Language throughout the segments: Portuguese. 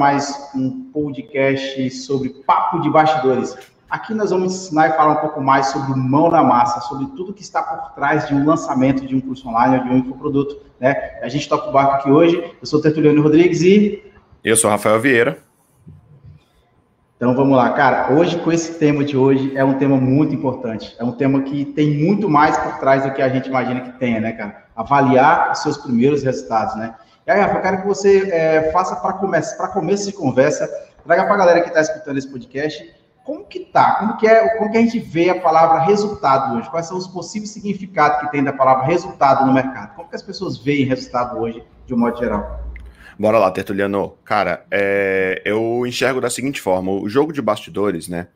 mais um podcast sobre papo de bastidores. Aqui nós vamos ensinar e falar um pouco mais sobre mão na massa, sobre tudo que está por trás de um lançamento de um curso online ou de um infoproduto. Né? A gente toca o barco aqui hoje. Eu sou Tertuliano Rodrigues e. Eu sou o Rafael Vieira. Então vamos lá, cara. Hoje, com esse tema de hoje, é um tema muito importante. É um tema que tem muito mais por trás do que a gente imagina que tenha, né, cara? Avaliar os seus primeiros resultados, né? E aí, Rafa, eu quero que você é, faça para começo, para começo de conversa, traga para a galera que está escutando esse podcast, como que tá? Como que é? Como que a gente vê a palavra resultado hoje? Quais são os possíveis significados que tem da palavra resultado no mercado? Como que as pessoas veem resultado hoje, de um modo geral? Bora lá, Tertuliano. Cara, é, eu enxergo da seguinte forma: o jogo de bastidores, né?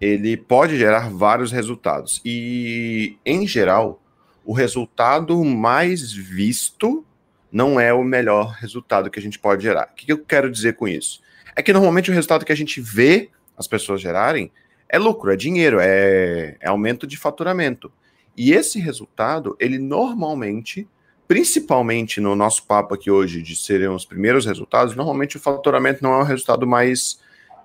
Ele pode gerar vários resultados. E, em geral, o resultado mais visto não é o melhor resultado que a gente pode gerar. O que eu quero dizer com isso? É que normalmente o resultado que a gente vê as pessoas gerarem é lucro, é dinheiro, é, é aumento de faturamento. E esse resultado, ele normalmente, principalmente no nosso papo aqui hoje de serem os primeiros resultados, normalmente o faturamento não é o resultado mais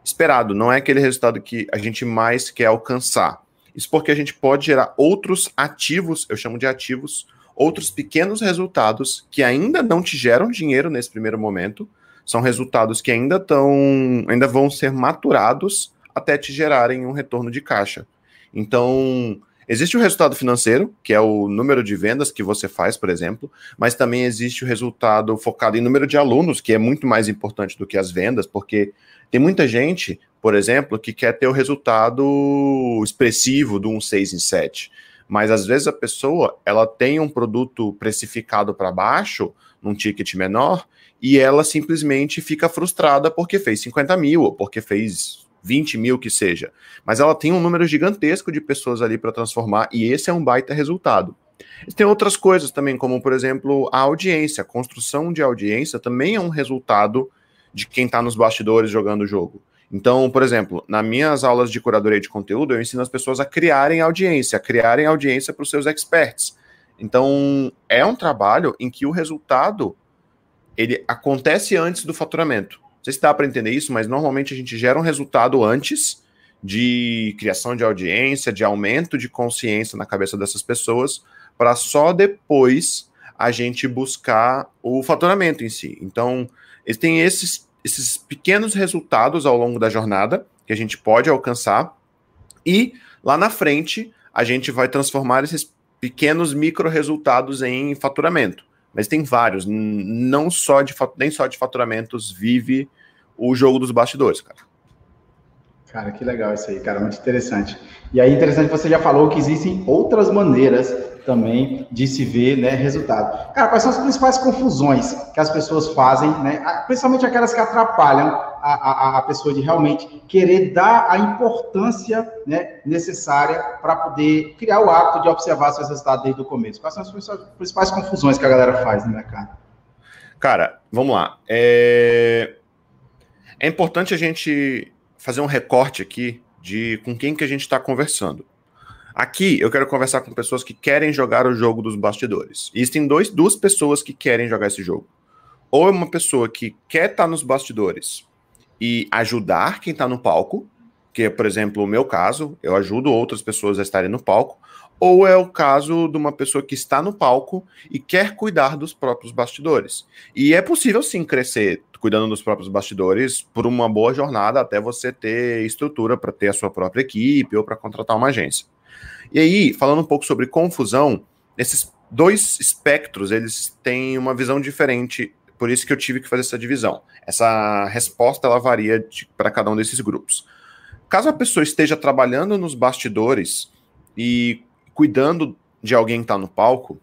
esperado, não é aquele resultado que a gente mais quer alcançar. Isso porque a gente pode gerar outros ativos, eu chamo de ativos, outros pequenos resultados que ainda não te geram dinheiro nesse primeiro momento, são resultados que ainda estão, ainda vão ser maturados até te gerarem um retorno de caixa. Então, existe o resultado financeiro, que é o número de vendas que você faz, por exemplo, mas também existe o resultado focado em número de alunos, que é muito mais importante do que as vendas, porque tem muita gente, por exemplo, que quer ter o resultado expressivo do um 6 em 7 mas às vezes a pessoa ela tem um produto precificado para baixo, num ticket menor, e ela simplesmente fica frustrada porque fez 50 mil, ou porque fez 20 mil que seja. Mas ela tem um número gigantesco de pessoas ali para transformar, e esse é um baita resultado. E tem outras coisas também, como por exemplo a audiência. A construção de audiência também é um resultado de quem está nos bastidores jogando o jogo. Então, por exemplo, nas minhas aulas de curadoria de conteúdo, eu ensino as pessoas a criarem audiência, a criarem audiência para os seus experts. Então, é um trabalho em que o resultado ele acontece antes do faturamento. Não sei se dá para entender isso, mas normalmente a gente gera um resultado antes de criação de audiência, de aumento de consciência na cabeça dessas pessoas, para só depois a gente buscar o faturamento em si. Então, tem esses esses pequenos resultados ao longo da jornada que a gente pode alcançar e lá na frente a gente vai transformar esses pequenos micro resultados em faturamento. Mas tem vários, não só de nem só de faturamentos vive o jogo dos bastidores, cara. Cara, que legal isso aí, cara, muito interessante. E aí, interessante, você já falou que existem outras maneiras também de se ver né, resultado. Cara, quais são as principais confusões que as pessoas fazem, né, principalmente aquelas que atrapalham a, a, a pessoa de realmente querer dar a importância né, necessária para poder criar o hábito de observar seus resultados desde o começo? Quais são as principais confusões que a galera faz no mercado? Cara, vamos lá. É, é importante a gente fazer um recorte aqui de com quem que a gente está conversando. Aqui eu quero conversar com pessoas que querem jogar o jogo dos bastidores. E existem dois, duas pessoas que querem jogar esse jogo. Ou é uma pessoa que quer estar tá nos bastidores e ajudar quem está no palco, que é, por exemplo, o meu caso, eu ajudo outras pessoas a estarem no palco, ou é o caso de uma pessoa que está no palco e quer cuidar dos próprios bastidores. E é possível sim crescer cuidando dos próprios bastidores por uma boa jornada até você ter estrutura para ter a sua própria equipe ou para contratar uma agência. E aí, falando um pouco sobre confusão, esses dois espectros, eles têm uma visão diferente, por isso que eu tive que fazer essa divisão. Essa resposta, ela varia para cada um desses grupos. Caso a pessoa esteja trabalhando nos bastidores e cuidando de alguém que está no palco,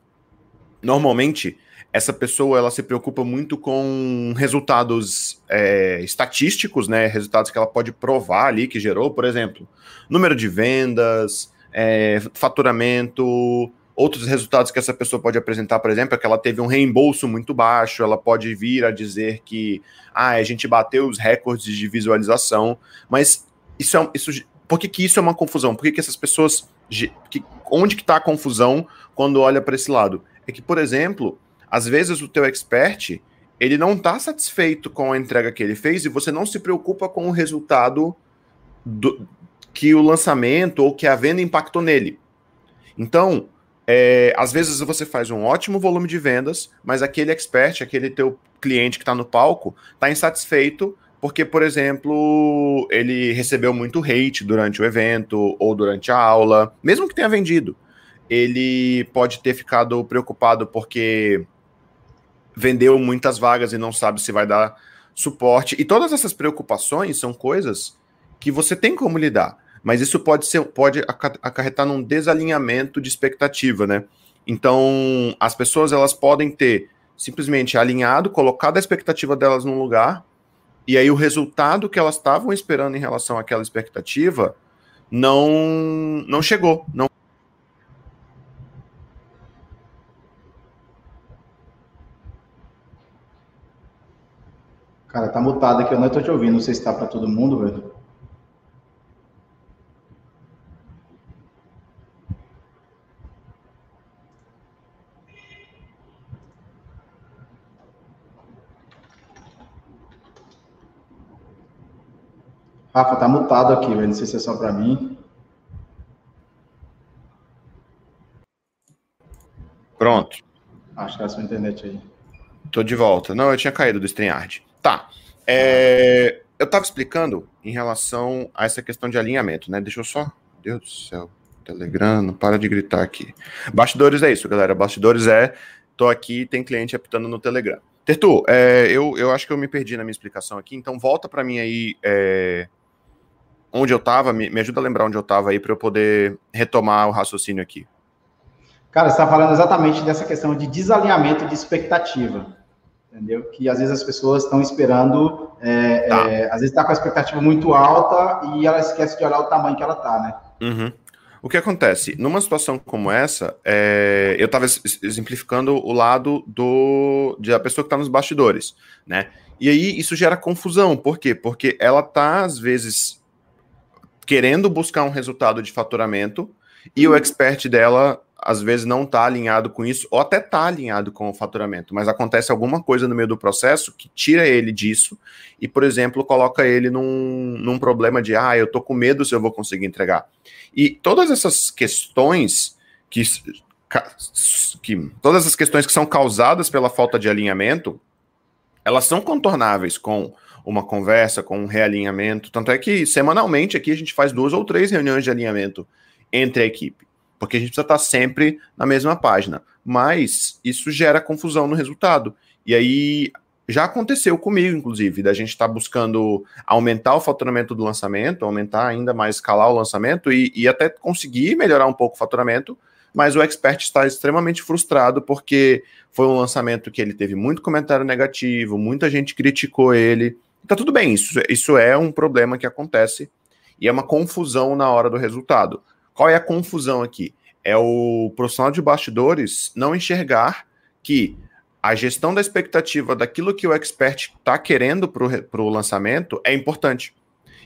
normalmente essa pessoa ela se preocupa muito com resultados é, estatísticos, né? Resultados que ela pode provar ali que gerou, por exemplo, número de vendas, é, faturamento, outros resultados que essa pessoa pode apresentar, por exemplo, é que ela teve um reembolso muito baixo, ela pode vir a dizer que ah, a gente bateu os recordes de visualização, mas isso é isso, por que, que isso é uma confusão? Por que, que essas pessoas. Que, onde que está a confusão quando olha para esse lado? É que, por exemplo, às vezes o teu expert ele não está satisfeito com a entrega que ele fez e você não se preocupa com o resultado do, que o lançamento ou que a venda impactou nele. Então, é, às vezes você faz um ótimo volume de vendas, mas aquele expert, aquele teu cliente que está no palco, está insatisfeito porque, por exemplo, ele recebeu muito hate durante o evento ou durante a aula, mesmo que tenha vendido. Ele pode ter ficado preocupado porque vendeu muitas vagas e não sabe se vai dar suporte. E todas essas preocupações são coisas que você tem como lidar. Mas isso pode ser, pode acarretar num desalinhamento de expectativa, né? Então, as pessoas elas podem ter simplesmente alinhado, colocado a expectativa delas num lugar, e aí o resultado que elas estavam esperando em relação àquela expectativa não não chegou, não Cara, tá mutado aqui, eu não tô te ouvindo. Não sei se tá para todo mundo, velho. Rafa, tá mutado aqui, velho. Não sei se é só para mim. Pronto. Acho que é a sua internet aí. Tô de volta. Não, eu tinha caído do StreamYard. Tá. É, eu estava explicando em relação a essa questão de alinhamento, né? Deixa eu só. Deus do céu. Telegram, não para de gritar aqui. Bastidores é isso, galera. Bastidores é. Tô aqui, tem cliente apitando no Telegram. Tertu, é, eu, eu acho que eu me perdi na minha explicação aqui, então volta para mim aí é, onde eu estava, me, me, ajuda a lembrar onde eu estava aí para eu poder retomar o raciocínio aqui. Cara, você está falando exatamente dessa questão de desalinhamento de expectativa entendeu? Que às vezes as pessoas estão esperando, é, tá. é, às vezes está com a expectativa muito alta e ela esquece de olhar o tamanho que ela está, né? Uhum. O que acontece? Numa situação como essa, é, eu estava exemplificando o lado do da pessoa que está nos bastidores, né? E aí isso gera confusão. Por quê? Porque ela está, às vezes, querendo buscar um resultado de faturamento e o expert dela às vezes não está alinhado com isso, ou até está alinhado com o faturamento, mas acontece alguma coisa no meio do processo que tira ele disso e, por exemplo, coloca ele num, num problema de, ah, eu tô com medo se eu vou conseguir entregar. E todas essas questões que, que todas as questões que são causadas pela falta de alinhamento, elas são contornáveis com uma conversa, com um realinhamento. Tanto é que semanalmente aqui a gente faz duas ou três reuniões de alinhamento entre a equipe porque a gente precisa estar sempre na mesma página. Mas isso gera confusão no resultado. E aí já aconteceu comigo, inclusive, da gente estar tá buscando aumentar o faturamento do lançamento, aumentar ainda mais, escalar o lançamento e, e até conseguir melhorar um pouco o faturamento, mas o expert está extremamente frustrado porque foi um lançamento que ele teve muito comentário negativo, muita gente criticou ele. Tá tudo bem, isso, isso é um problema que acontece e é uma confusão na hora do resultado. Qual é a confusão aqui? É o profissional de bastidores não enxergar que a gestão da expectativa daquilo que o expert está querendo para o lançamento é importante.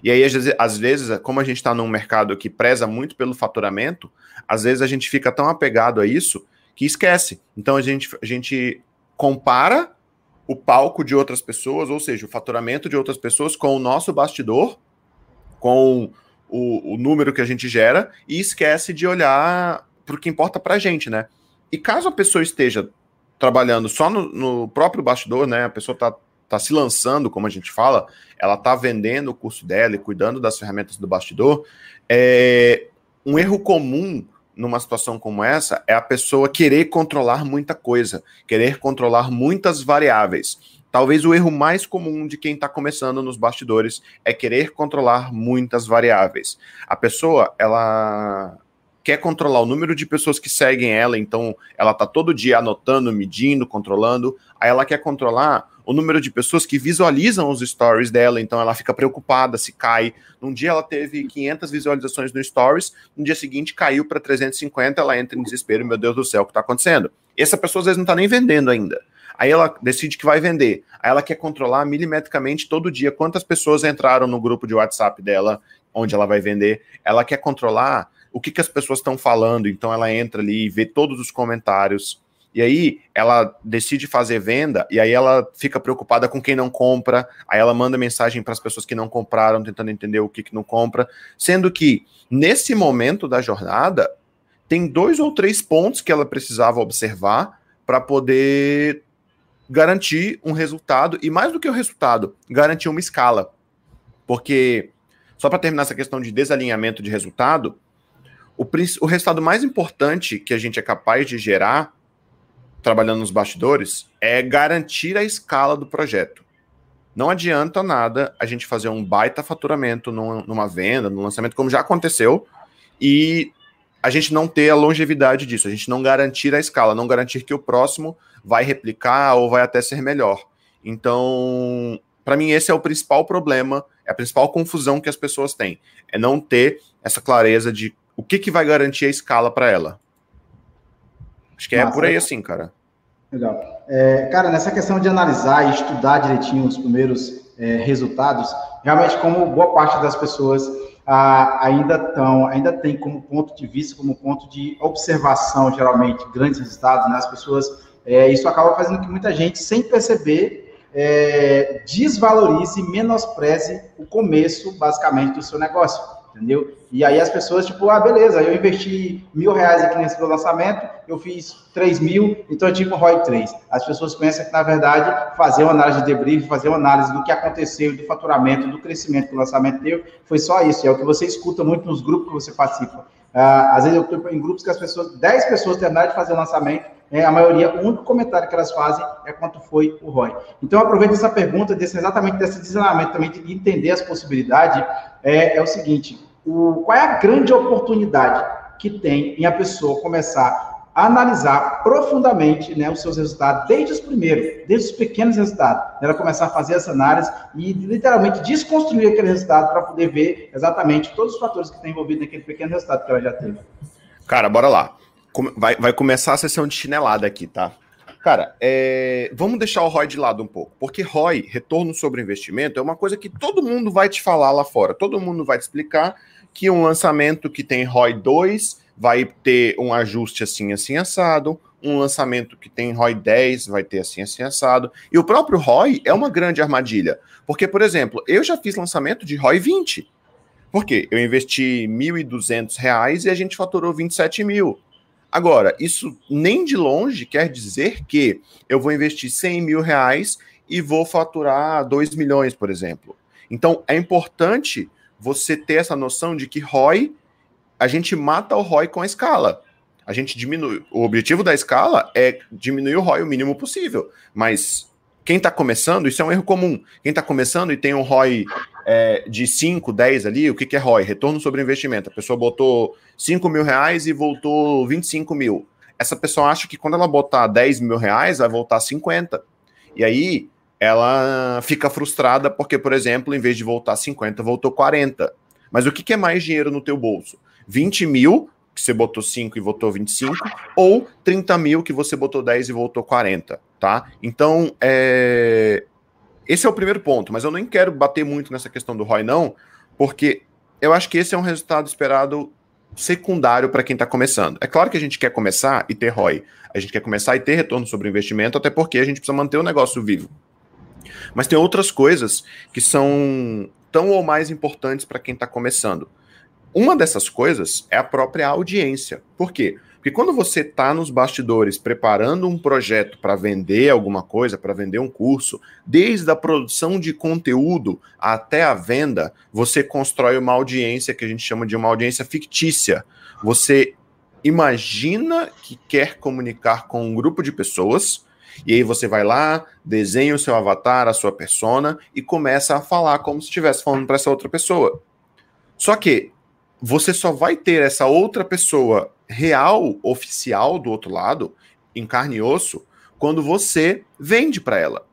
E aí, às vezes, como a gente está num mercado que preza muito pelo faturamento, às vezes a gente fica tão apegado a isso que esquece. Então a gente, a gente compara o palco de outras pessoas, ou seja, o faturamento de outras pessoas com o nosso bastidor, com o, o número que a gente gera e esquece de olhar para o que importa para a gente, né? E caso a pessoa esteja trabalhando só no, no próprio bastidor, né? A pessoa está tá se lançando, como a gente fala, ela está vendendo o curso dela e cuidando das ferramentas do bastidor. É, um erro comum numa situação como essa é a pessoa querer controlar muita coisa, querer controlar muitas variáveis. Talvez o erro mais comum de quem está começando nos bastidores é querer controlar muitas variáveis. A pessoa, ela quer controlar o número de pessoas que seguem ela, então ela está todo dia anotando, medindo, controlando. Aí ela quer controlar o número de pessoas que visualizam os stories dela, então ela fica preocupada se cai. Num dia ela teve 500 visualizações no stories, no dia seguinte caiu para 350, ela entra em desespero, meu Deus do céu, o que está acontecendo? E essa pessoa às vezes não está nem vendendo ainda. Aí ela decide que vai vender. Aí ela quer controlar milimetricamente todo dia quantas pessoas entraram no grupo de WhatsApp dela, onde ela vai vender. Ela quer controlar o que, que as pessoas estão falando. Então ela entra ali e vê todos os comentários. E aí ela decide fazer venda e aí ela fica preocupada com quem não compra, aí ela manda mensagem para as pessoas que não compraram, tentando entender o que, que não compra, sendo que nesse momento da jornada tem dois ou três pontos que ela precisava observar para poder garantir um resultado e mais do que o resultado, garantir uma escala. Porque só para terminar essa questão de desalinhamento de resultado, o, o resultado mais importante que a gente é capaz de gerar trabalhando nos bastidores é garantir a escala do projeto. Não adianta nada a gente fazer um baita faturamento numa venda, num lançamento, como já aconteceu, e a gente não ter a longevidade disso, a gente não garantir a escala, não garantir que o próximo vai replicar ou vai até ser melhor. Então, para mim, esse é o principal problema, é a principal confusão que as pessoas têm, é não ter essa clareza de o que, que vai garantir a escala para ela. Acho que é por aí assim, cara. Legal. É, cara, nessa questão de analisar e estudar direitinho os primeiros é, resultados, realmente, como boa parte das pessoas ah, ainda estão, ainda tem como ponto de vista, como ponto de observação, geralmente, grandes resultados, né? As pessoas, é, isso acaba fazendo que muita gente, sem perceber, é, desvalorize, menospreze o começo, basicamente, do seu negócio entendeu? E aí as pessoas, tipo, ah, beleza, eu investi mil reais aqui nesse meu lançamento, eu fiz três mil, então eu tive um ROI 3. As pessoas pensam que, na verdade, fazer uma análise de debrief, fazer uma análise do que aconteceu, do faturamento, do crescimento que o lançamento teve, foi só isso. É o que você escuta muito nos grupos que você participa. Ah, às vezes eu estou em grupos que as pessoas, 10 pessoas terminaram de fazer o lançamento, é, a maioria, o único comentário que elas fazem é quanto foi o ROI. Então, aproveito essa pergunta, desse, exatamente desse desenvolvimento também, de entender as possibilidades, é, é o seguinte, o, qual é a grande oportunidade que tem em a pessoa começar a analisar profundamente né, os seus resultados, desde os primeiros, desde os pequenos resultados. Ela começar a fazer essa análise e literalmente desconstruir aquele resultado para poder ver exatamente todos os fatores que estão envolvidos naquele pequeno resultado que ela já teve. Cara, bora lá. Vai, vai começar a sessão de chinelada aqui, tá? Cara, é... vamos deixar o ROI de lado um pouco, porque ROI, retorno sobre investimento, é uma coisa que todo mundo vai te falar lá fora, todo mundo vai te explicar que um lançamento que tem ROI 2 vai ter um ajuste assim, assim, assado, um lançamento que tem ROI 10 vai ter assim, assim, assado, e o próprio ROI é uma grande armadilha, porque, por exemplo, eu já fiz lançamento de ROI 20, porque eu investi R$ 1.200 e a gente faturou 27 mil. Agora, isso nem de longe quer dizer que eu vou investir 100 mil reais e vou faturar 2 milhões, por exemplo. Então, é importante você ter essa noção de que ROI, a gente mata o ROI com a escala. A gente diminui. O objetivo da escala é diminuir o ROI o mínimo possível. Mas quem está começando, isso é um erro comum. Quem está começando e tem um ROI é, de 5, 10 ali, o que, que é ROI? Retorno sobre investimento. A pessoa botou 5 mil reais e voltou 25 mil. Essa pessoa acha que quando ela botar 10 mil reais, vai voltar 50. E aí ela fica frustrada porque, por exemplo, em vez de voltar 50, voltou 40. Mas o que, que é mais dinheiro no teu bolso? 20 mil, que você botou 5 e votou 25, ou 30 mil, que você botou 10 e voltou 40, tá? Então, é... esse é o primeiro ponto, mas eu nem quero bater muito nessa questão do ROI, não, porque eu acho que esse é um resultado esperado secundário para quem está começando. É claro que a gente quer começar e ter ROI, a gente quer começar e ter retorno sobre o investimento, até porque a gente precisa manter o negócio vivo. Mas tem outras coisas que são tão ou mais importantes para quem está começando. Uma dessas coisas é a própria audiência. Por quê? Porque quando você está nos bastidores preparando um projeto para vender alguma coisa, para vender um curso, desde a produção de conteúdo até a venda, você constrói uma audiência que a gente chama de uma audiência fictícia. Você imagina que quer comunicar com um grupo de pessoas e aí você vai lá, desenha o seu avatar, a sua persona e começa a falar como se estivesse falando para essa outra pessoa. Só que você só vai ter essa outra pessoa real, oficial do outro lado, em carne e osso, quando você vende para ela.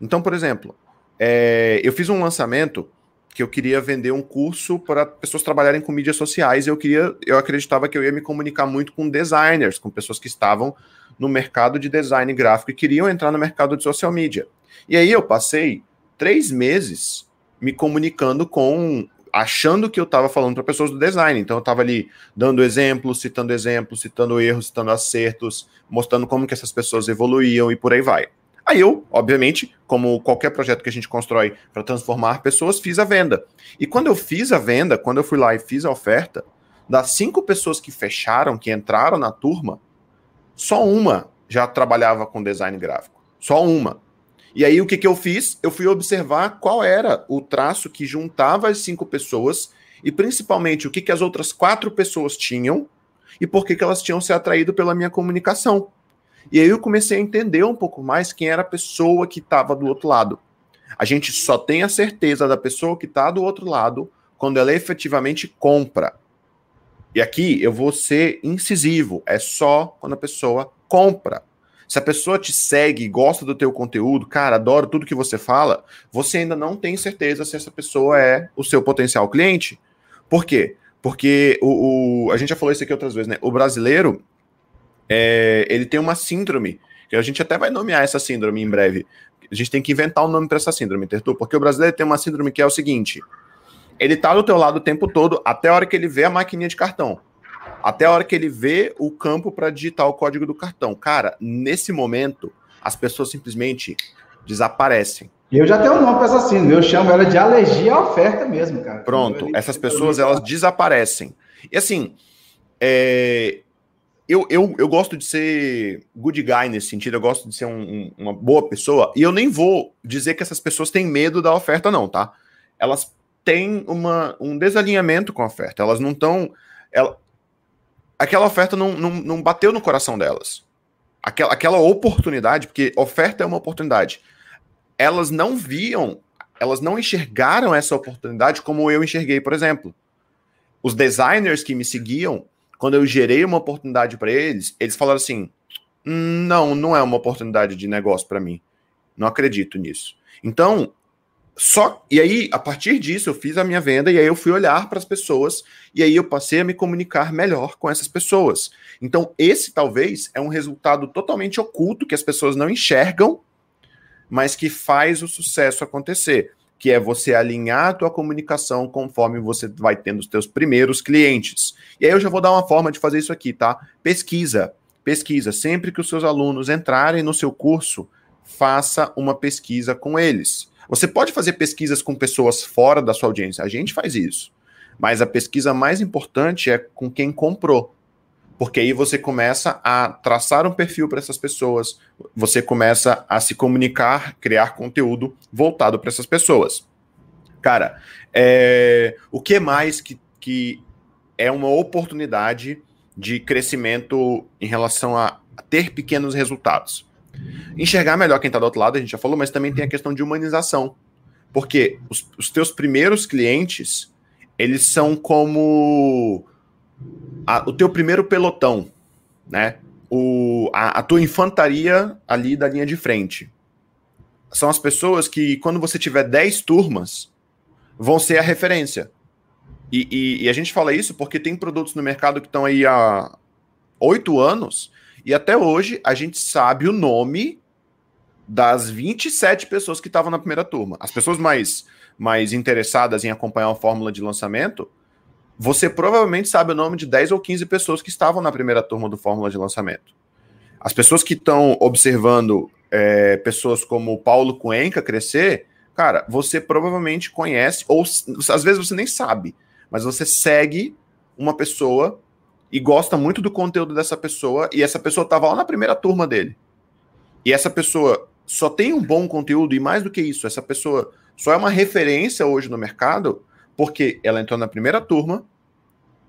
Então, por exemplo, é, eu fiz um lançamento que eu queria vender um curso para pessoas trabalharem com mídias sociais. Eu queria, eu acreditava que eu ia me comunicar muito com designers, com pessoas que estavam no mercado de design gráfico e queriam entrar no mercado de social media. E aí eu passei três meses me comunicando com achando que eu estava falando para pessoas do design. Então eu estava ali dando exemplos, citando exemplos, citando erros, citando acertos, mostrando como que essas pessoas evoluíam e por aí vai. Aí eu, obviamente, como qualquer projeto que a gente constrói para transformar pessoas, fiz a venda. E quando eu fiz a venda, quando eu fui lá e fiz a oferta, das cinco pessoas que fecharam, que entraram na turma, só uma já trabalhava com design gráfico. Só uma. E aí o que, que eu fiz? Eu fui observar qual era o traço que juntava as cinco pessoas e principalmente o que, que as outras quatro pessoas tinham e por que, que elas tinham se atraído pela minha comunicação. E aí eu comecei a entender um pouco mais quem era a pessoa que estava do outro lado. A gente só tem a certeza da pessoa que está do outro lado quando ela efetivamente compra. E aqui eu vou ser incisivo, é só quando a pessoa compra. Se a pessoa te segue gosta do teu conteúdo, cara, adoro tudo que você fala, você ainda não tem certeza se essa pessoa é o seu potencial cliente. Por quê? Porque o, o a gente já falou isso aqui outras vezes, né? O brasileiro, é, ele tem uma síndrome, que a gente até vai nomear essa síndrome em breve. A gente tem que inventar um nome para essa síndrome, Tertu, porque o brasileiro tem uma síndrome que é o seguinte: ele tá do teu lado o tempo todo, até a hora que ele vê a maquininha de cartão. Até a hora que ele vê o campo para digitar o código do cartão. Cara, nesse momento, as pessoas simplesmente desaparecem. Eu já tenho um nome para essa síndrome, eu chamo ela de alergia à oferta mesmo, cara. Pronto, essas pessoas elas desaparecem. E assim, é, eu, eu, eu gosto de ser good guy nesse sentido, eu gosto de ser um, um, uma boa pessoa, e eu nem vou dizer que essas pessoas têm medo da oferta, não, tá? Elas têm uma, um desalinhamento com a oferta, elas não estão. Ela, aquela oferta não, não, não bateu no coração delas. Aquela, aquela oportunidade, porque oferta é uma oportunidade. Elas não viam, elas não enxergaram essa oportunidade como eu enxerguei, por exemplo. Os designers que me seguiam quando eu gerei uma oportunidade para eles, eles falaram assim: não, não é uma oportunidade de negócio para mim. Não acredito nisso. Então, só e aí a partir disso eu fiz a minha venda e aí eu fui olhar para as pessoas e aí eu passei a me comunicar melhor com essas pessoas. Então, esse talvez é um resultado totalmente oculto que as pessoas não enxergam, mas que faz o sucesso acontecer que é você alinhar a tua comunicação conforme você vai tendo os teus primeiros clientes. E aí eu já vou dar uma forma de fazer isso aqui, tá? Pesquisa. Pesquisa. Sempre que os seus alunos entrarem no seu curso, faça uma pesquisa com eles. Você pode fazer pesquisas com pessoas fora da sua audiência, a gente faz isso. Mas a pesquisa mais importante é com quem comprou porque aí você começa a traçar um perfil para essas pessoas, você começa a se comunicar, criar conteúdo voltado para essas pessoas. Cara, é, o que mais que, que é uma oportunidade de crescimento em relação a ter pequenos resultados? Enxergar melhor quem está do outro lado, a gente já falou, mas também tem a questão de humanização. Porque os, os teus primeiros clientes, eles são como a, o teu primeiro pelotão, né? O, a, a tua infantaria ali da linha de frente. São as pessoas que, quando você tiver 10 turmas, vão ser a referência. E, e, e, a gente fala isso porque tem produtos no mercado que estão aí há oito anos e até hoje a gente sabe o nome das 27 pessoas que estavam na primeira turma. As pessoas mais, mais interessadas em acompanhar a fórmula de lançamento você provavelmente sabe o nome de 10 ou 15 pessoas que estavam na primeira turma do Fórmula de Lançamento. As pessoas que estão observando é, pessoas como Paulo Cuenca crescer, cara, você provavelmente conhece, ou às vezes você nem sabe, mas você segue uma pessoa e gosta muito do conteúdo dessa pessoa, e essa pessoa estava lá na primeira turma dele. E essa pessoa só tem um bom conteúdo, e mais do que isso, essa pessoa só é uma referência hoje no mercado porque ela entrou na primeira turma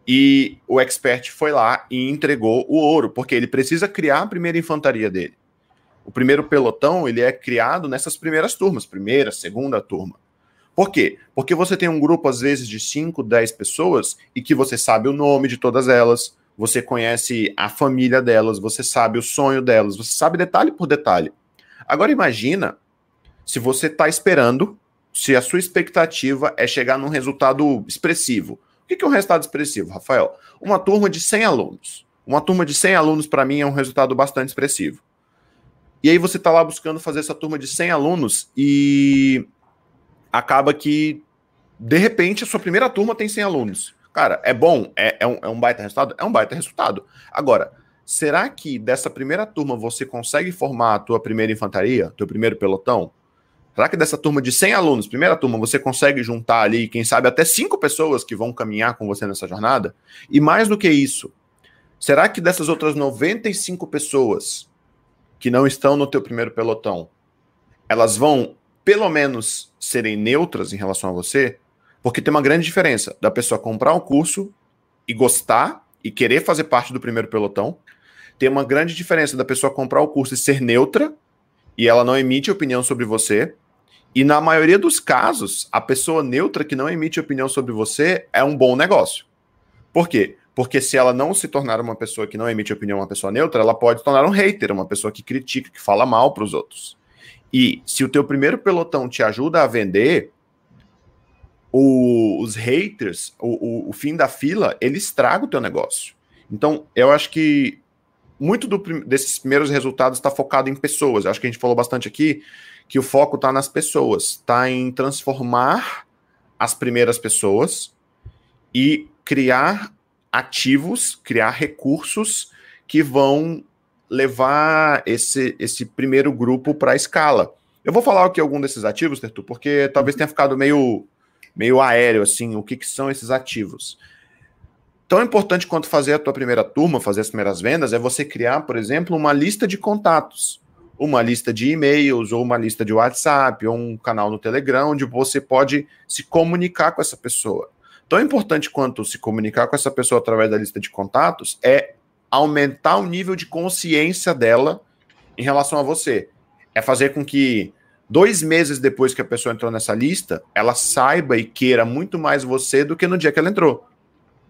e o expert foi lá e entregou o ouro, porque ele precisa criar a primeira infantaria dele. O primeiro pelotão, ele é criado nessas primeiras turmas, primeira, segunda turma. Por quê? Porque você tem um grupo, às vezes, de 5, 10 pessoas e que você sabe o nome de todas elas, você conhece a família delas, você sabe o sonho delas, você sabe detalhe por detalhe. Agora imagina se você está esperando se a sua expectativa é chegar num resultado expressivo. O que é um resultado expressivo, Rafael? Uma turma de 100 alunos. Uma turma de 100 alunos, para mim, é um resultado bastante expressivo. E aí você está lá buscando fazer essa turma de 100 alunos e acaba que de repente, a sua primeira turma tem 100 alunos. Cara, é bom? É, é, um, é um baita resultado? É um baita resultado. Agora, será que dessa primeira turma você consegue formar a tua primeira infantaria, teu primeiro pelotão? Será que dessa turma de 100 alunos, primeira turma, você consegue juntar ali, quem sabe, até cinco pessoas que vão caminhar com você nessa jornada? E mais do que isso, será que dessas outras 95 pessoas que não estão no teu primeiro pelotão, elas vão, pelo menos, serem neutras em relação a você? Porque tem uma grande diferença da pessoa comprar um curso e gostar e querer fazer parte do primeiro pelotão. Tem uma grande diferença da pessoa comprar o curso e ser neutra e ela não emite opinião sobre você. E na maioria dos casos, a pessoa neutra que não emite opinião sobre você é um bom negócio. Por quê? Porque se ela não se tornar uma pessoa que não emite opinião, uma pessoa neutra, ela pode se tornar um hater, uma pessoa que critica, que fala mal para os outros. E se o teu primeiro pelotão te ajuda a vender, o, os haters, o, o, o, fim da fila, ele estraga o teu negócio. Então, eu acho que muito do, desses primeiros resultados está focado em pessoas. Eu acho que a gente falou bastante aqui que o foco está nas pessoas, está em transformar as primeiras pessoas e criar ativos, criar recursos que vão levar esse, esse primeiro grupo para a escala. Eu vou falar aqui algum desses ativos, Tertu, porque talvez tenha ficado meio meio aéreo, assim, o que, que são esses ativos. Tão importante quanto fazer a tua primeira turma, fazer as primeiras vendas, é você criar, por exemplo, uma lista de contatos, uma lista de e-mails, ou uma lista de WhatsApp, ou um canal no Telegram, onde você pode se comunicar com essa pessoa. Tão importante quanto se comunicar com essa pessoa através da lista de contatos é aumentar o nível de consciência dela em relação a você. É fazer com que dois meses depois que a pessoa entrou nessa lista, ela saiba e queira muito mais você do que no dia que ela entrou.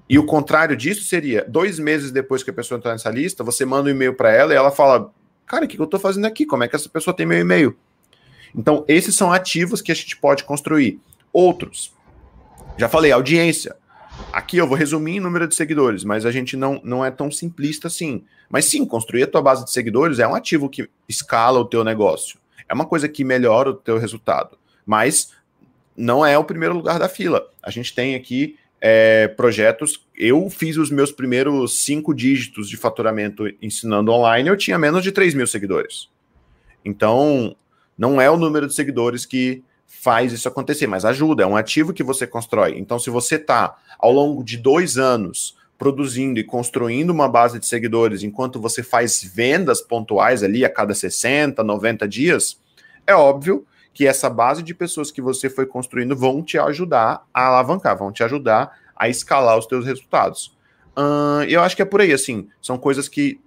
E o contrário disso seria, dois meses depois que a pessoa entrou nessa lista, você manda um e-mail para ela e ela fala: Cara, o que eu estou fazendo aqui? Como é que essa pessoa tem meu e-mail? Então, esses são ativos que a gente pode construir. Outros, já falei, audiência. Aqui eu vou resumir em número de seguidores, mas a gente não, não é tão simplista assim. Mas sim, construir a tua base de seguidores é um ativo que escala o teu negócio é uma coisa que melhora o teu resultado, mas não é o primeiro lugar da fila. A gente tem aqui é, projetos. Eu fiz os meus primeiros cinco dígitos de faturamento ensinando online, eu tinha menos de 3 mil seguidores. Então, não é o número de seguidores que faz isso acontecer, mas ajuda, é um ativo que você constrói. Então, se você está ao longo de dois anos produzindo e construindo uma base de seguidores enquanto você faz vendas pontuais ali a cada 60, 90 dias, é óbvio que essa base de pessoas que você foi construindo vão te ajudar a alavancar, vão te ajudar a escalar os teus resultados. Uh, eu acho que é por aí, assim, são coisas que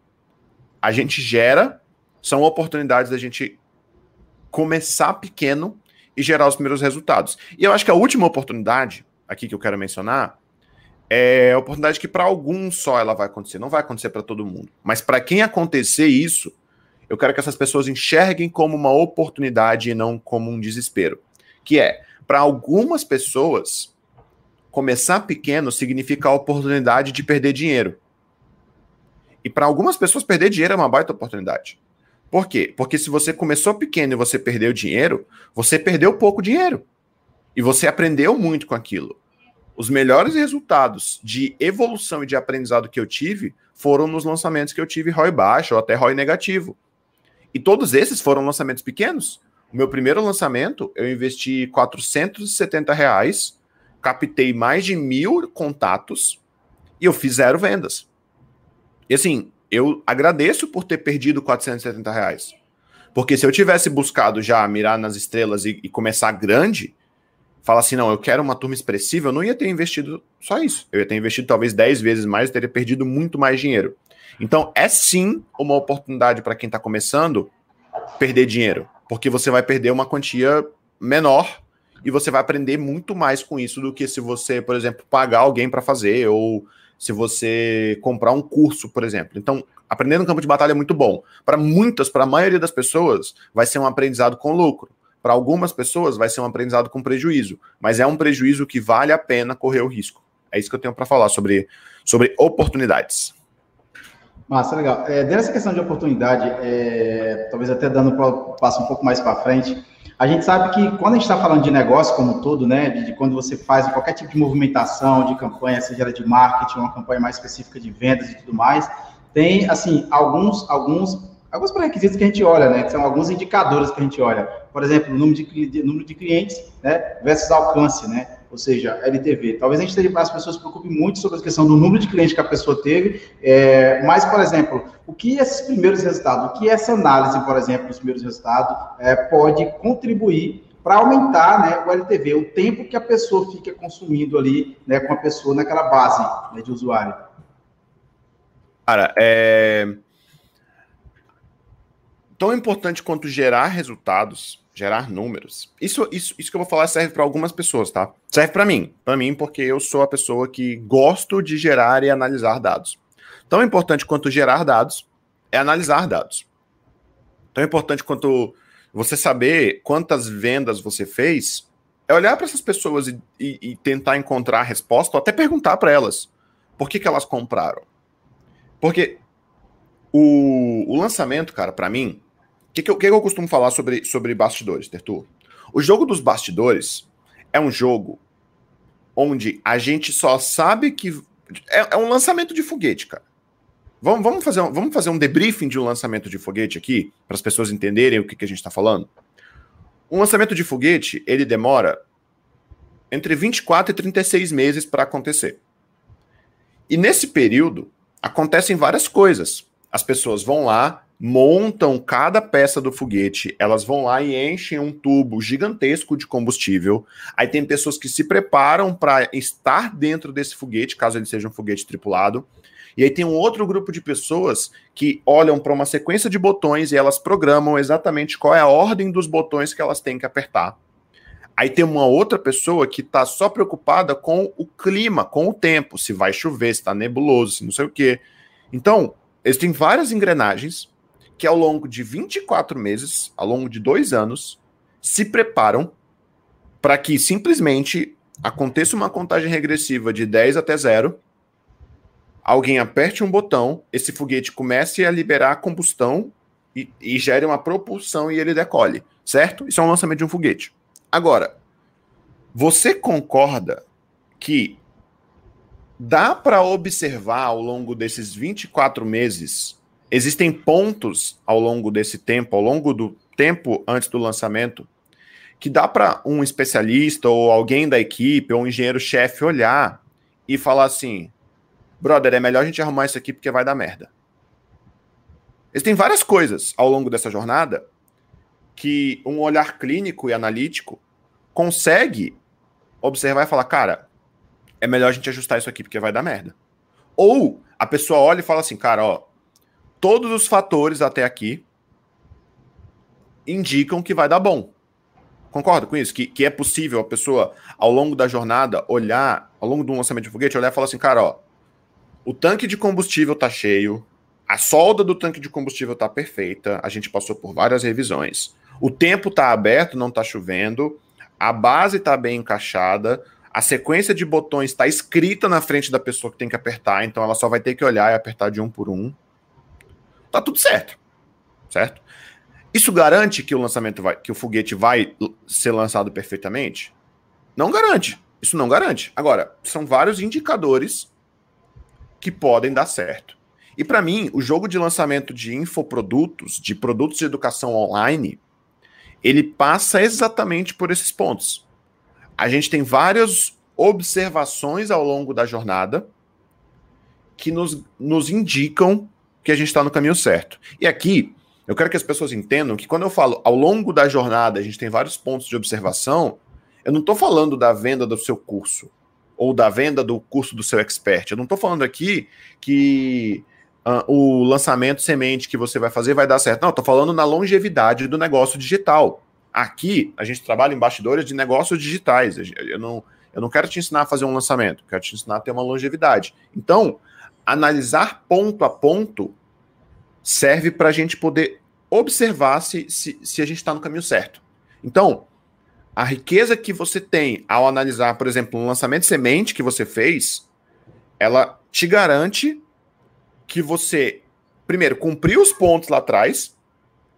a gente gera, são oportunidades da gente começar pequeno e gerar os primeiros resultados. E eu acho que a última oportunidade aqui que eu quero mencionar é a oportunidade que para alguns só ela vai acontecer, não vai acontecer para todo mundo. Mas para quem acontecer isso, eu quero que essas pessoas enxerguem como uma oportunidade e não como um desespero. Que é, para algumas pessoas, começar pequeno significa a oportunidade de perder dinheiro. E para algumas pessoas, perder dinheiro é uma baita oportunidade. Por quê? Porque se você começou pequeno e você perdeu dinheiro, você perdeu pouco dinheiro. E você aprendeu muito com aquilo. Os melhores resultados de evolução e de aprendizado que eu tive foram nos lançamentos que eu tive ROI baixo ou até ROI negativo. E todos esses foram lançamentos pequenos. O meu primeiro lançamento, eu investi 470 reais, captei mais de mil contatos e eu fiz zero vendas. E assim, eu agradeço por ter perdido 470 reais. Porque se eu tivesse buscado já mirar nas estrelas e, e começar grande, fala assim, não, eu quero uma turma expressiva, eu não ia ter investido só isso. Eu ia ter investido talvez 10 vezes mais e teria perdido muito mais dinheiro. Então, é sim uma oportunidade para quem está começando perder dinheiro, porque você vai perder uma quantia menor e você vai aprender muito mais com isso do que se você, por exemplo, pagar alguém para fazer ou se você comprar um curso, por exemplo. Então, aprender no campo de batalha é muito bom. Para muitas, para a maioria das pessoas, vai ser um aprendizado com lucro. Para algumas pessoas vai ser um aprendizado com prejuízo, mas é um prejuízo que vale a pena correr o risco. É isso que eu tenho para falar sobre, sobre oportunidades. Massa, legal. É, dessa questão de oportunidade, é, talvez até dando um passo um pouco mais para frente, a gente sabe que quando a gente está falando de negócio como um todo, né, de, de, quando você faz qualquer tipo de movimentação, de campanha, seja ela de marketing, uma campanha mais específica de vendas e tudo mais, tem, assim, alguns, alguns, alguns pré-requisitos que a gente olha, né, que são alguns indicadores que a gente olha. Por exemplo, número de, número de clientes, né, versus alcance, né, ou seja, LTV. Talvez a gente tenha, as pessoas se preocupem muito sobre a questão do número de clientes que a pessoa teve, é, mas, por exemplo, o que esses primeiros resultados, o que essa análise, por exemplo, dos primeiros resultados, é, pode contribuir para aumentar né, o LTV, o tempo que a pessoa fica consumindo ali né, com a pessoa naquela base né, de usuário. Cara, é... Tão importante quanto gerar resultados gerar números. Isso, isso, isso que eu vou falar serve para algumas pessoas, tá? Serve para mim, para mim porque eu sou a pessoa que gosto de gerar e analisar dados. Tão importante quanto gerar dados é analisar dados. Tão importante quanto você saber quantas vendas você fez é olhar para essas pessoas e, e, e, tentar encontrar a resposta, ou até perguntar para elas por que, que elas compraram. Porque o, o lançamento, cara, para mim, o que, que, que, eu costumo falar sobre, sobre bastidores, Tertu? O jogo dos bastidores é um jogo onde a gente só sabe que. É, é um lançamento de foguete, cara. Vamos, vamos, fazer, um, vamos fazer um debriefing de um lançamento de foguete aqui, para as pessoas entenderem o que, que a gente está falando? Um lançamento de foguete, ele demora entre 24 e 36 meses para acontecer. E nesse período, acontecem várias coisas. As pessoas vão lá, montam cada peça do foguete, elas vão lá e enchem um tubo gigantesco de combustível. Aí tem pessoas que se preparam para estar dentro desse foguete, caso ele seja um foguete tripulado. E aí tem um outro grupo de pessoas que olham para uma sequência de botões e elas programam exatamente qual é a ordem dos botões que elas têm que apertar. Aí tem uma outra pessoa que está só preocupada com o clima, com o tempo, se vai chover, se está nebuloso, se não sei o quê. Então, existem várias engrenagens que ao longo de 24 meses, ao longo de dois anos, se preparam para que simplesmente aconteça uma contagem regressiva de 10 até 0, alguém aperte um botão, esse foguete comece a liberar combustão e, e gere uma propulsão e ele decole, certo? Isso é um lançamento de um foguete. Agora, você concorda que dá para observar ao longo desses 24 meses existem pontos ao longo desse tempo, ao longo do tempo antes do lançamento, que dá para um especialista ou alguém da equipe ou um engenheiro-chefe olhar e falar assim: brother, é melhor a gente arrumar isso aqui porque vai dar merda. Existem várias coisas ao longo dessa jornada que um olhar clínico e analítico consegue observar e falar: cara, é melhor a gente ajustar isso aqui porque vai dar merda. Ou a pessoa olha e fala assim: cara, ó, todos os fatores até aqui indicam que vai dar bom. Concorda com isso? Que, que é possível a pessoa, ao longo da jornada, olhar, ao longo do lançamento de foguete, olhar e falar assim, cara, ó, o tanque de combustível tá cheio, a solda do tanque de combustível tá perfeita, a gente passou por várias revisões, o tempo tá aberto, não tá chovendo, a base tá bem encaixada, a sequência de botões está escrita na frente da pessoa que tem que apertar, então ela só vai ter que olhar e apertar de um por um tá tudo certo. Certo? Isso garante que o lançamento vai, que o foguete vai ser lançado perfeitamente? Não garante. Isso não garante. Agora, são vários indicadores que podem dar certo. E para mim, o jogo de lançamento de infoprodutos, de produtos de educação online, ele passa exatamente por esses pontos. A gente tem várias observações ao longo da jornada que nos, nos indicam que a gente está no caminho certo. E aqui, eu quero que as pessoas entendam que quando eu falo ao longo da jornada, a gente tem vários pontos de observação, eu não estou falando da venda do seu curso ou da venda do curso do seu expert. Eu não estou falando aqui que uh, o lançamento semente que você vai fazer vai dar certo. Não, estou falando na longevidade do negócio digital. Aqui, a gente trabalha em bastidores de negócios digitais. Eu não, eu não quero te ensinar a fazer um lançamento, quero te ensinar a ter uma longevidade. Então, analisar ponto a ponto serve para a gente poder observar se, se, se a gente está no caminho certo. Então, a riqueza que você tem ao analisar, por exemplo, um lançamento semente que você fez, ela te garante que você primeiro, cumprir os pontos lá atrás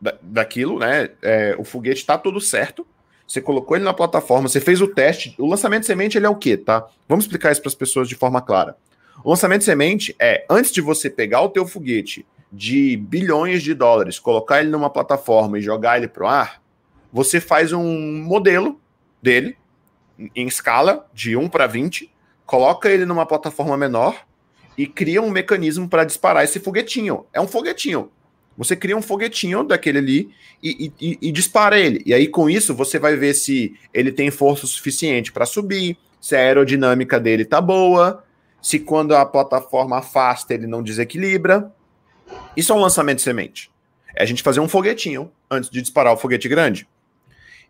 da, daquilo, né? É, o foguete está tudo certo. Você colocou ele na plataforma, você fez o teste. O lançamento de semente ele é o quê, tá? Vamos explicar isso para as pessoas de forma clara. Lançamento semente é antes de você pegar o teu foguete de bilhões de dólares, colocar ele numa plataforma e jogar ele para o ar, você faz um modelo dele em escala de 1 para 20, coloca ele numa plataforma menor e cria um mecanismo para disparar esse foguetinho. É um foguetinho. Você cria um foguetinho daquele ali e, e, e, dispara ele. E aí, com isso, você vai ver se ele tem força suficiente para subir, se a aerodinâmica dele tá boa, se quando a plataforma afasta ele não desequilibra. Isso é um lançamento de semente. É a gente fazer um foguetinho antes de disparar o foguete grande.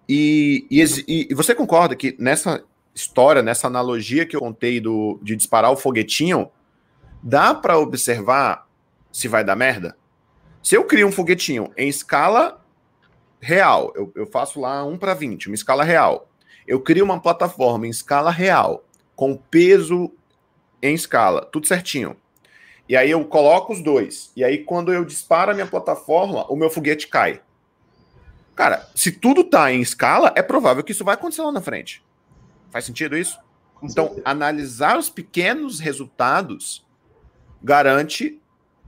E, e, e você concorda que nessa história, nessa analogia que eu contei do, de disparar o foguetinho, dá para observar se vai dar merda? Se eu crio um foguetinho em escala real, eu, eu faço lá 1 para 20, uma escala real. Eu crio uma plataforma em escala real, com peso em escala, tudo certinho. E aí eu coloco os dois. E aí, quando eu disparo a minha plataforma, o meu foguete cai. Cara, se tudo tá em escala, é provável que isso vai acontecer lá na frente. Faz sentido isso? Com então, certeza. analisar os pequenos resultados garante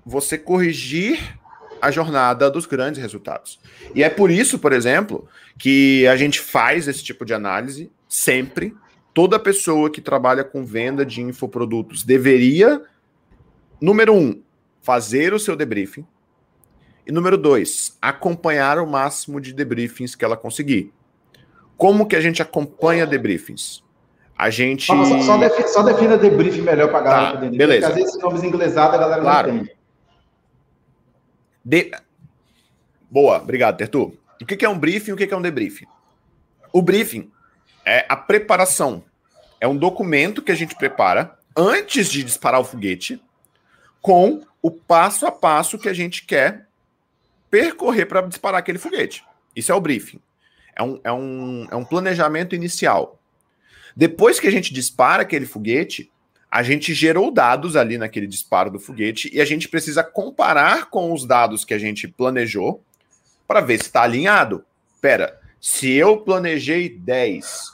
você corrigir a jornada dos grandes resultados. E é por isso, por exemplo, que a gente faz esse tipo de análise sempre. Toda pessoa que trabalha com venda de infoprodutos deveria, número um, fazer o seu debriefing. E número dois, acompanhar o máximo de debriefings que ela conseguir. Como que a gente acompanha debriefings? A gente. Só, só, defina, só defina debriefing melhor para a galera tá, entender. Beleza. Porque às vezes nomes inglesados a galera claro. não entende. De... Boa, obrigado, Tertu. O que é um briefing e o que é um debriefing? O briefing é a preparação. É um documento que a gente prepara antes de disparar o foguete com o passo a passo que a gente quer percorrer para disparar aquele foguete. Isso é o briefing. É um, é, um, é um planejamento inicial. Depois que a gente dispara aquele foguete, a gente gerou dados ali naquele disparo do foguete e a gente precisa comparar com os dados que a gente planejou para ver se está alinhado. Pera, se eu planejei 10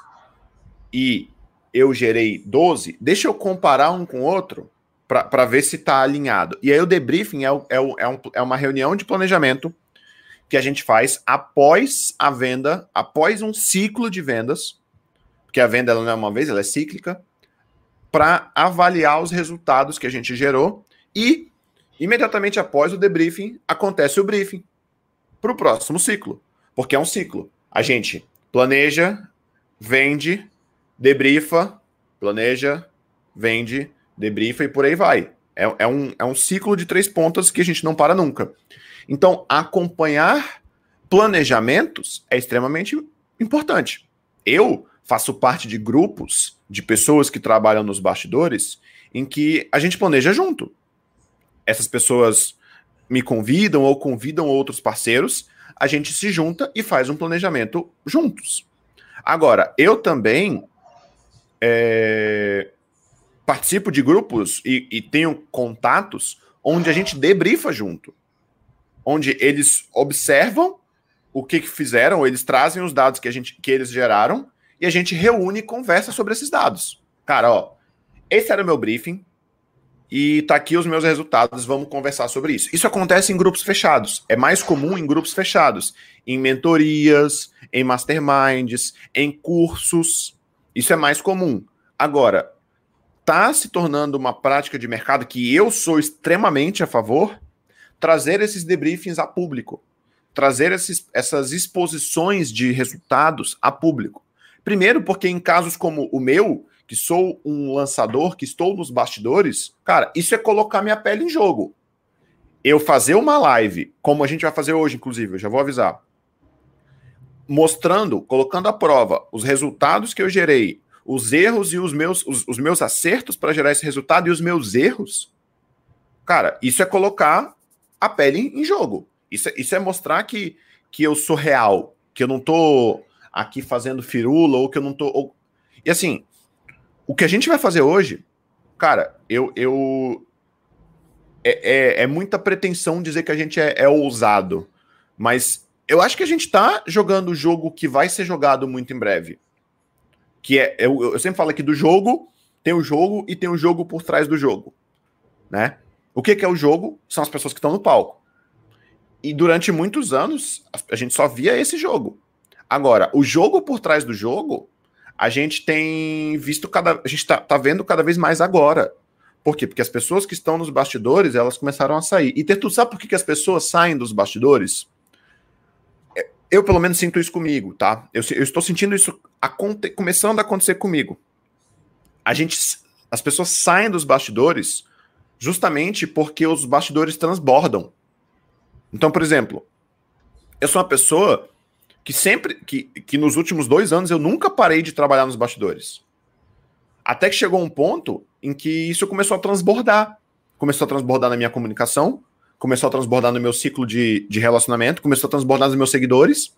e eu gerei 12, deixa eu comparar um com o outro para ver se está alinhado. E aí o debriefing é, é, é, um, é uma reunião de planejamento que a gente faz após a venda, após um ciclo de vendas, porque a venda ela não é uma vez, ela é cíclica, para avaliar os resultados que a gente gerou e imediatamente após o debriefing acontece o briefing para o próximo ciclo, porque é um ciclo. A gente planeja, vende, debrifa, planeja, vende, debrifa e por aí vai. É, é, um, é um ciclo de três pontas que a gente não para nunca. Então, acompanhar planejamentos é extremamente importante. Eu faço parte de grupos de pessoas que trabalham nos bastidores em que a gente planeja junto. Essas pessoas me convidam ou convidam outros parceiros, a gente se junta e faz um planejamento juntos. Agora, eu também é, participo de grupos e, e tenho contatos onde a gente debrifa junto. Onde eles observam o que, que fizeram, eles trazem os dados que, a gente, que eles geraram e a gente reúne e conversa sobre esses dados. Cara, ó, esse era o meu briefing e tá aqui os meus resultados, vamos conversar sobre isso. Isso acontece em grupos fechados, é mais comum em grupos fechados, em mentorias, em masterminds, em cursos. Isso é mais comum. Agora, tá se tornando uma prática de mercado que eu sou extremamente a favor, trazer esses debriefings a público, trazer esses, essas exposições de resultados a público. Primeiro, porque em casos como o meu, que sou um lançador, que estou nos bastidores, cara, isso é colocar minha pele em jogo. Eu fazer uma live, como a gente vai fazer hoje, inclusive, eu já vou avisar, mostrando, colocando à prova os resultados que eu gerei, os erros e os meus, os, os meus acertos para gerar esse resultado e os meus erros, cara, isso é colocar a pele em jogo. Isso é, isso é mostrar que, que eu sou real, que eu não tô aqui fazendo firula ou que eu não tô. Ou... E assim, o que a gente vai fazer hoje, cara, eu, eu é, é, é, muita pretensão dizer que a gente é, é ousado. Mas eu acho que a gente tá jogando o jogo que vai ser jogado muito em breve. Que é. Eu, eu sempre falo aqui do jogo, tem o jogo e tem o jogo por trás do jogo. Né? O que, que é o jogo? São as pessoas que estão no palco. E durante muitos anos, a gente só via esse jogo. Agora, o jogo por trás do jogo, a gente tem visto cada. A gente tá, tá vendo cada vez mais agora. Por quê? Porque as pessoas que estão nos bastidores, elas começaram a sair. E tu sabe por que, que as pessoas saem dos bastidores? É, eu, pelo menos, sinto isso comigo, tá? Eu, eu estou sentindo isso aconte, começando a acontecer comigo. A gente. As pessoas saem dos bastidores justamente porque os bastidores transbordam. Então, por exemplo, eu sou uma pessoa que sempre, que, que nos últimos dois anos eu nunca parei de trabalhar nos bastidores. Até que chegou um ponto em que isso começou a transbordar. Começou a transbordar na minha comunicação, começou a transbordar no meu ciclo de, de relacionamento, começou a transbordar nos meus seguidores.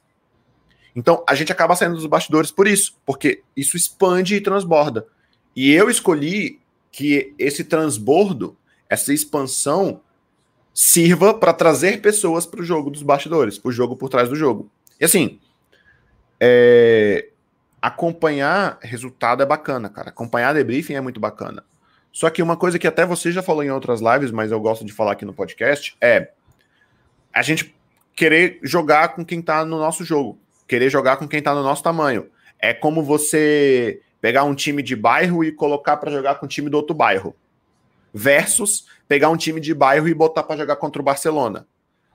Então, a gente acaba saindo dos bastidores por isso, porque isso expande e transborda. E eu escolhi que esse transbordo, essa expansão, sirva para trazer pessoas para o jogo dos bastidores, para o jogo por trás do jogo. E assim, é, acompanhar resultado é bacana, cara. Acompanhar debriefing é muito bacana. Só que uma coisa que até você já falou em outras lives, mas eu gosto de falar aqui no podcast, é a gente querer jogar com quem tá no nosso jogo, querer jogar com quem tá no nosso tamanho. É como você pegar um time de bairro e colocar para jogar com o time do outro bairro versus pegar um time de bairro e botar para jogar contra o Barcelona.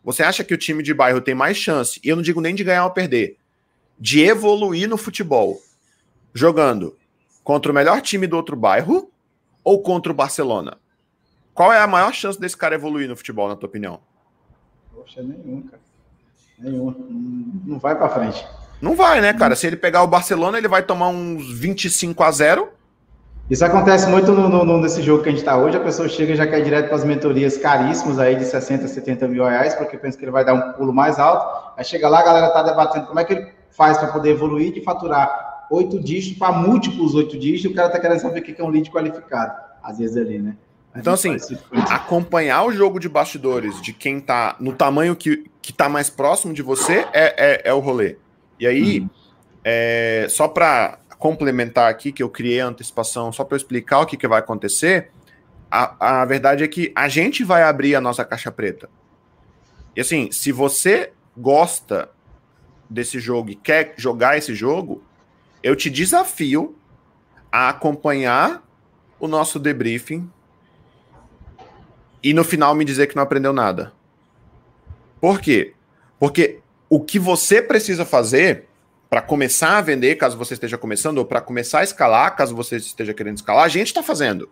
Você acha que o time de bairro tem mais chance, e eu não digo nem de ganhar ou perder, de evoluir no futebol jogando contra o melhor time do outro bairro ou contra o Barcelona? Qual é a maior chance desse cara evoluir no futebol, na tua opinião? Poxa, nenhum, cara. Nenhum. Não vai para frente. Não vai, né, cara? Se ele pegar o Barcelona, ele vai tomar uns 25 a 0 isso acontece muito no, no, nesse jogo que a gente está hoje. A pessoa chega e já quer direto para as mentorias caríssimas aí de 60, 70 mil reais, porque pensa que ele vai dar um pulo mais alto. Aí chega lá, a galera está debatendo como é que ele faz para poder evoluir de faturar oito dígitos para múltiplos oito dígitos. O cara está querendo saber o que é um lead qualificado, às vezes ali, né? então, assim, acompanhar o jogo de bastidores de quem está no tamanho que, que tá mais próximo de você é, é, é o rolê. E aí, hum. é, só para complementar aqui, que eu criei a antecipação só para explicar o que, que vai acontecer, a, a verdade é que a gente vai abrir a nossa caixa preta. E assim, se você gosta desse jogo e quer jogar esse jogo, eu te desafio a acompanhar o nosso debriefing e no final me dizer que não aprendeu nada. Por quê? Porque o que você precisa fazer para começar a vender, caso você esteja começando, ou para começar a escalar, caso você esteja querendo escalar, a gente está fazendo.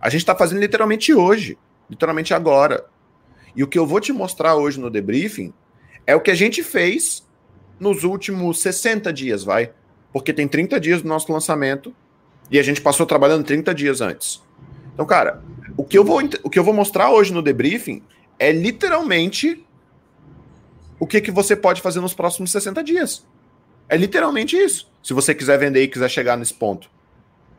A gente está fazendo literalmente hoje, literalmente agora. E o que eu vou te mostrar hoje no debriefing é o que a gente fez nos últimos 60 dias, vai. Porque tem 30 dias do nosso lançamento e a gente passou trabalhando 30 dias antes. Então, cara, o que eu vou, o que eu vou mostrar hoje no debriefing é literalmente o que, que você pode fazer nos próximos 60 dias. É literalmente isso. Se você quiser vender e quiser chegar nesse ponto.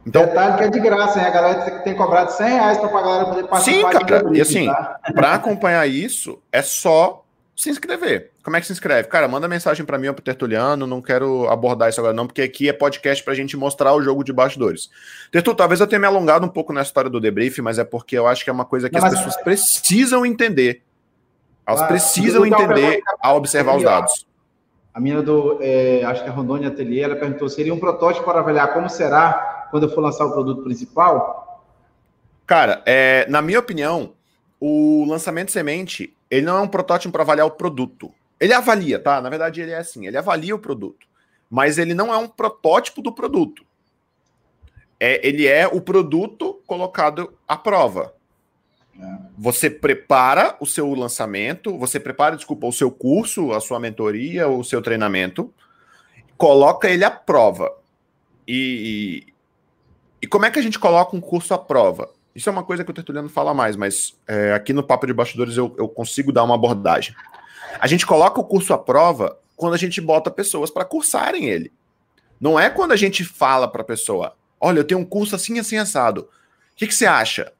Então, Detalhe que é de graça, hein? A galera tem cobrado 100 reais para a galera poder participar. Sim, cara. e assim, tá? para acompanhar isso, é só se inscrever. Como é que se inscreve? Cara, manda mensagem para mim ou pro Tertuliano, não quero abordar isso agora não, porque aqui é podcast pra gente mostrar o jogo de bastidores. Tertu, talvez eu tenha me alongado um pouco na história do debrief, mas é porque eu acho que é uma coisa que não, as pessoas é... precisam entender. Elas ah, precisam entender ao observar os dados. A menina do, é, acho que é Rondônia Ateliê, ela perguntou: seria um protótipo para avaliar como será quando eu for lançar o produto principal? Cara, é, na minha opinião, o lançamento semente, ele não é um protótipo para avaliar o produto. Ele avalia, tá? Na verdade, ele é assim: ele avalia o produto, mas ele não é um protótipo do produto. É, ele é o produto colocado à prova. Você prepara o seu lançamento, você prepara, desculpa, o seu curso, a sua mentoria, o seu treinamento, coloca ele à prova. E, e como é que a gente coloca um curso à prova? Isso é uma coisa que o Tertuliano fala mais, mas é, aqui no Papo de Bastidores eu, eu consigo dar uma abordagem. A gente coloca o curso à prova quando a gente bota pessoas para cursarem ele. Não é quando a gente fala para a pessoa: olha, eu tenho um curso assim, assim, assado. O que, que você acha?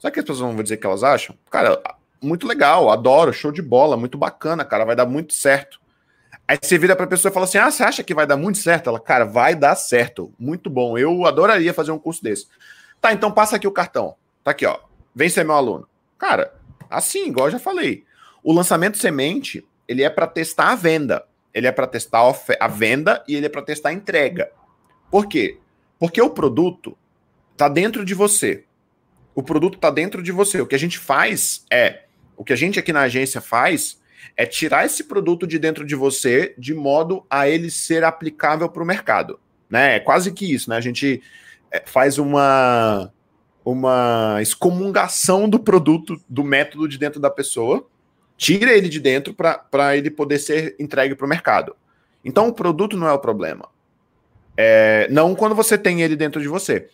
Sabe o que as pessoas vão dizer que elas acham? Cara, muito legal, adoro, show de bola, muito bacana, cara, vai dar muito certo. Aí você vira para a pessoa e fala assim: Ah, você acha que vai dar muito certo? Ela, cara, vai dar certo, muito bom. Eu adoraria fazer um curso desse. Tá, então passa aqui o cartão. Tá aqui, ó. Vem ser meu aluno. Cara, assim, igual eu já falei. O lançamento semente, ele é para testar a venda. Ele é para testar a venda e ele é para testar a entrega. Por quê? Porque o produto tá dentro de você. O produto tá dentro de você. O que a gente faz é, o que a gente aqui na agência faz é tirar esse produto de dentro de você de modo a ele ser aplicável para o mercado. Né? É quase que isso, né? A gente é, faz uma uma excomungação do produto, do método de dentro da pessoa, tira ele de dentro para ele poder ser entregue para o mercado. Então o produto não é o problema. É, não quando você tem ele dentro de você.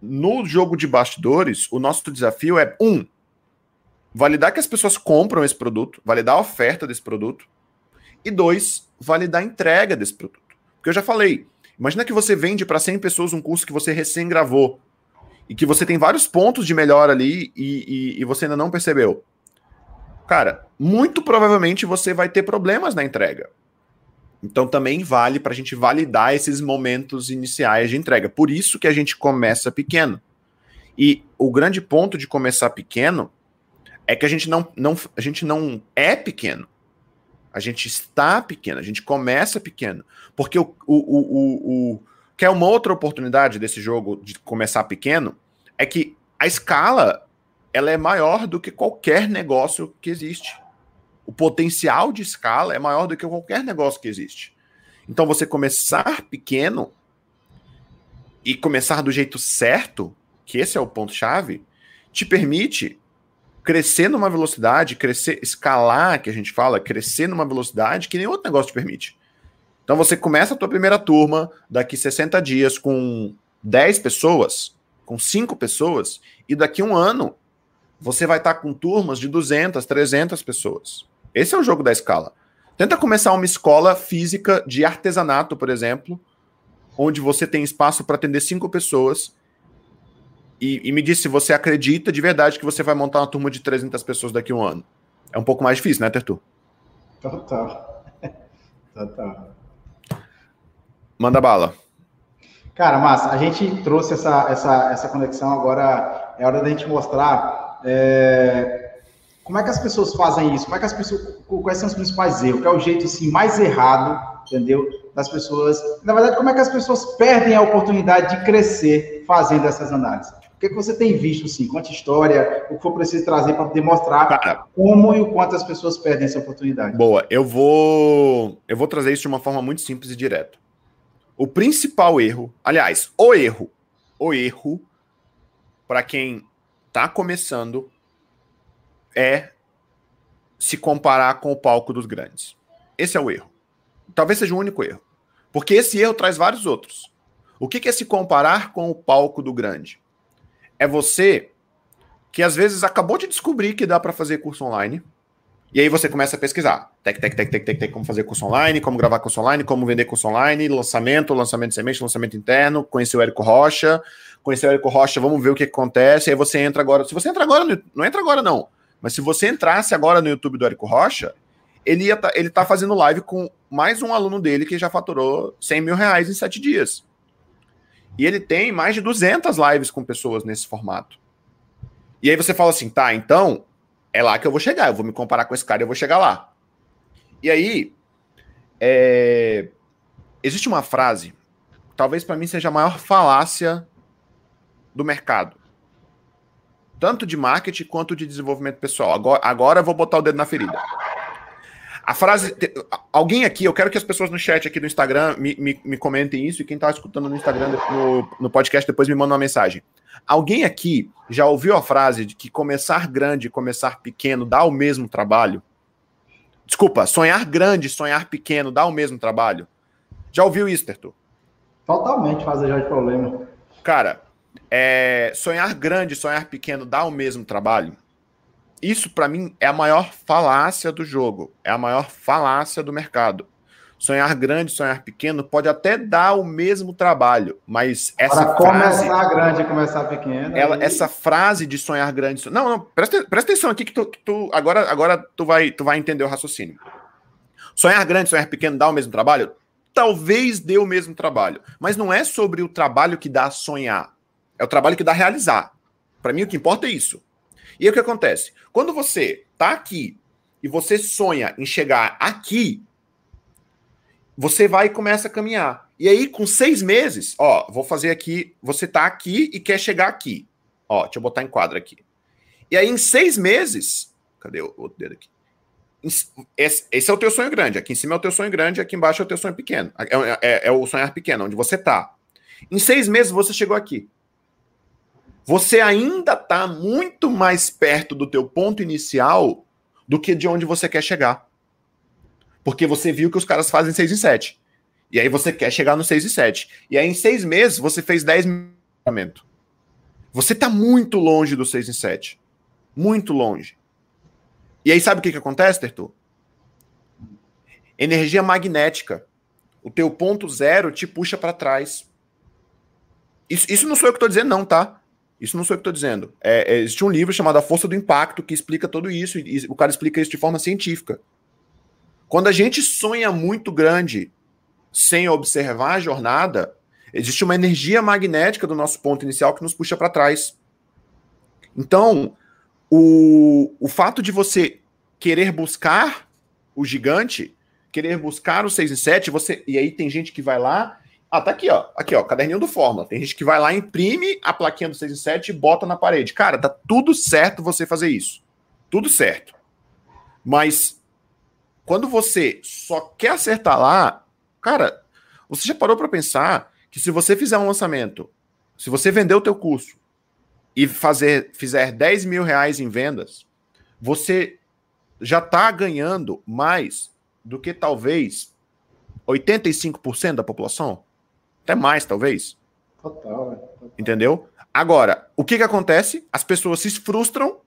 No jogo de bastidores, o nosso desafio é um validar que as pessoas compram esse produto, validar a oferta desse produto, e dois, validar a entrega desse produto. Porque eu já falei, imagina que você vende para 100 pessoas um curso que você recém gravou e que você tem vários pontos de melhor ali e, e, e você ainda não percebeu. Cara, muito provavelmente você vai ter problemas na entrega. Então também vale para a gente validar esses momentos iniciais de entrega. Por isso que a gente começa pequeno. E o grande ponto de começar pequeno é que a gente não, não, a gente não é pequeno. A gente está pequeno, a gente começa pequeno. Porque o, o, o, o, que é uma outra oportunidade desse jogo de começar pequeno, é que a escala ela é maior do que qualquer negócio que existe. O potencial de escala é maior do que qualquer negócio que existe. Então você começar pequeno e começar do jeito certo, que esse é o ponto chave, te permite crescer numa velocidade, crescer, escalar, que a gente fala, crescer numa velocidade que nem outro negócio te permite. Então você começa a tua primeira turma daqui 60 dias com 10 pessoas, com 5 pessoas, e daqui um ano você vai estar com turmas de 200, 300 pessoas. Esse é o jogo da escala. Tenta começar uma escola física de artesanato, por exemplo, onde você tem espaço para atender cinco pessoas. E, e, me diz se você acredita de verdade que você vai montar uma turma de 300 pessoas daqui a um ano. É um pouco mais difícil, né, Tertu? Total. Total. Manda bala. Cara, massa, a gente trouxe essa, essa, essa conexão, agora é hora da gente mostrar é, como é que as pessoas fazem isso, como é que as pessoas, quais são os principais erros, qual é o jeito assim, mais errado, entendeu, das pessoas, na verdade, como é que as pessoas perdem a oportunidade de crescer fazendo essas análises. O que, é que você tem visto, assim, quanta história, o que for preciso trazer para demonstrar como e o quanto as pessoas perdem essa oportunidade? Boa, eu vou, eu vou trazer isso de uma forma muito simples e direta. O principal erro, aliás, o erro, o erro para quem está começando é se comparar com o palco dos grandes. Esse é o erro. Talvez seja o único erro. Porque esse erro traz vários outros. O que é se comparar com o palco do grande? É você que às vezes acabou de descobrir que dá para fazer curso online e aí você começa a pesquisar. Tec, tec, tec, tec, tec, tec, como fazer curso online, como gravar curso online, como vender curso online, lançamento, lançamento semente, lançamento interno, conhecer o Érico Rocha, conhecer o Érico Rocha, vamos ver o que acontece. Aí você entra agora. Se você entra agora, não entra agora, não. Mas se você entrasse agora no YouTube do Érico Rocha, ele, ia tá, ele tá fazendo live com mais um aluno dele que já faturou 100 mil reais em sete dias. E ele tem mais de 200 lives com pessoas nesse formato. E aí você fala assim, tá, então é lá que eu vou chegar. Eu vou me comparar com esse cara e eu vou chegar lá. E aí, é... existe uma frase, talvez para mim seja a maior falácia do mercado. Tanto de marketing quanto de desenvolvimento pessoal. Agora, agora eu vou botar o dedo na ferida. A frase. Alguém aqui, eu quero que as pessoas no chat aqui do Instagram me, me, me comentem isso, e quem está escutando no Instagram, no, no podcast, depois me manda uma mensagem. Alguém aqui já ouviu a frase de que começar grande e começar pequeno dá o mesmo trabalho? Desculpa, sonhar grande e sonhar pequeno dá o mesmo trabalho? Já ouviu isso, Tertu? Totalmente fazer já de problema. Cara, é, sonhar grande e sonhar pequeno dá o mesmo trabalho? Isso, para mim, é a maior falácia do jogo. É a maior falácia do mercado. Sonhar grande, sonhar pequeno pode até dar o mesmo trabalho, mas essa Para frase, começar grande e começar pequeno. Ela, aí... Essa frase de sonhar grande. Não, não, presta, presta atenção aqui que tu, que tu, agora, agora tu, vai, tu vai entender o raciocínio. Sonhar grande, sonhar pequeno dá o mesmo trabalho? Talvez dê o mesmo trabalho, mas não é sobre o trabalho que dá sonhar, é o trabalho que dá realizar. Para mim, o que importa é isso. E aí o que acontece? Quando você tá aqui e você sonha em chegar aqui, você vai e começa a caminhar. E aí, com seis meses, ó, vou fazer aqui. Você tá aqui e quer chegar aqui. Ó, deixa eu botar em quadro aqui. E aí, em seis meses. Cadê o outro dedo aqui? Esse, esse, é o teu sonho grande. Aqui em cima é o teu sonho grande, aqui embaixo é o teu sonho pequeno. É, é, é o sonhar pequeno, onde você tá. Em seis meses você chegou aqui. Você ainda está muito mais perto do teu ponto inicial do que de onde você quer chegar. Porque você viu que os caras fazem 6 em 7. E aí você quer chegar no 6 e 7. E aí em seis meses você fez 10 milhamentos. Você está muito longe do 6 em 7. Muito longe. E aí sabe o que, que acontece, Tertu? Energia magnética. O teu ponto zero te puxa para trás. Isso, isso não sou eu que estou dizendo, não, tá? Isso não sou eu que estou dizendo. É, é, existe um livro chamado A Força do Impacto que explica tudo isso. E, o cara explica isso de forma científica. Quando a gente sonha muito grande sem observar a jornada, existe uma energia magnética do nosso ponto inicial que nos puxa para trás. Então, o, o fato de você querer buscar o gigante, querer buscar o 6 e 7, você, e aí tem gente que vai lá. Ah, tá aqui, ó. Aqui, ó, caderninho do Fórmula. Tem gente que vai lá, imprime a plaquinha do 6 e 7 e bota na parede. Cara, tá tudo certo você fazer isso. Tudo certo. Mas quando você só quer acertar lá, cara, você já parou para pensar que se você fizer um lançamento, se você vender o teu curso e fazer, fizer 10 mil reais em vendas, você já está ganhando mais do que talvez 85% da população? Até mais, talvez. Total, total. Entendeu? Agora, o que, que acontece? As pessoas se frustram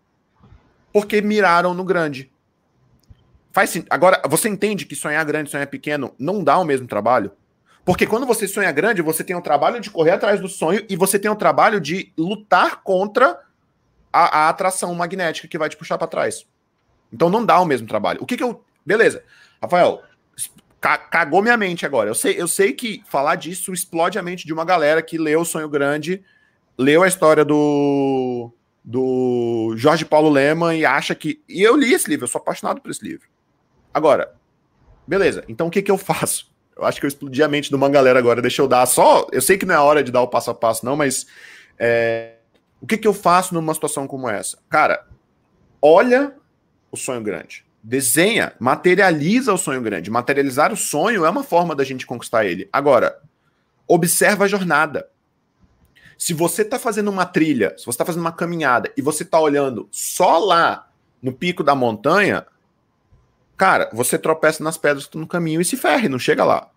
porque miraram no grande. Faz Agora, você entende que sonhar grande e sonhar pequeno não dá o mesmo trabalho? Porque quando você sonha grande, você tem o trabalho de correr atrás do sonho e você tem o trabalho de lutar contra a, a atração magnética que vai te puxar para trás. Então não dá o mesmo trabalho. O que que eu. Beleza. Rafael, cagou minha mente agora. Eu sei, eu sei que falar disso explode a mente de uma galera que leu o Sonho Grande, leu a história do, do Jorge Paulo Leman e acha que. E eu li esse livro, eu sou apaixonado por esse livro. Agora, beleza, então o que, que eu faço? Eu acho que eu explodi a mente de uma galera agora. Deixa eu dar só. Eu sei que não é hora de dar o passo a passo, não, mas. É, o que, que eu faço numa situação como essa? Cara, olha o sonho grande. Desenha, materializa o sonho grande. Materializar o sonho é uma forma da gente conquistar ele. Agora, observa a jornada. Se você está fazendo uma trilha, se você está fazendo uma caminhada e você está olhando só lá no pico da montanha, Cara, você tropeça nas pedras no caminho e se ferre, não chega lá.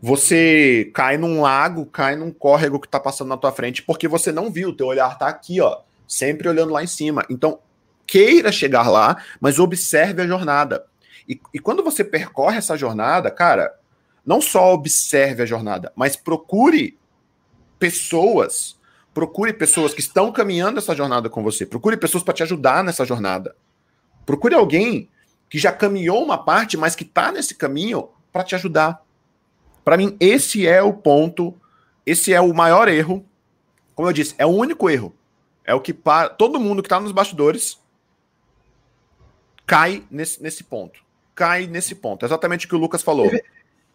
Você cai num lago, cai num córrego que está passando na tua frente, porque você não viu, teu olhar está aqui, ó, sempre olhando lá em cima. Então, queira chegar lá, mas observe a jornada. E, e quando você percorre essa jornada, cara, não só observe a jornada, mas procure pessoas, procure pessoas que estão caminhando essa jornada com você, procure pessoas para te ajudar nessa jornada. Procure alguém que já caminhou uma parte, mas que está nesse caminho para te ajudar. Para mim, esse é o ponto, esse é o maior erro. Como eu disse, é o único erro. É o que para todo mundo que está nos bastidores cai nesse, nesse ponto. Cai nesse ponto. exatamente o que o Lucas falou.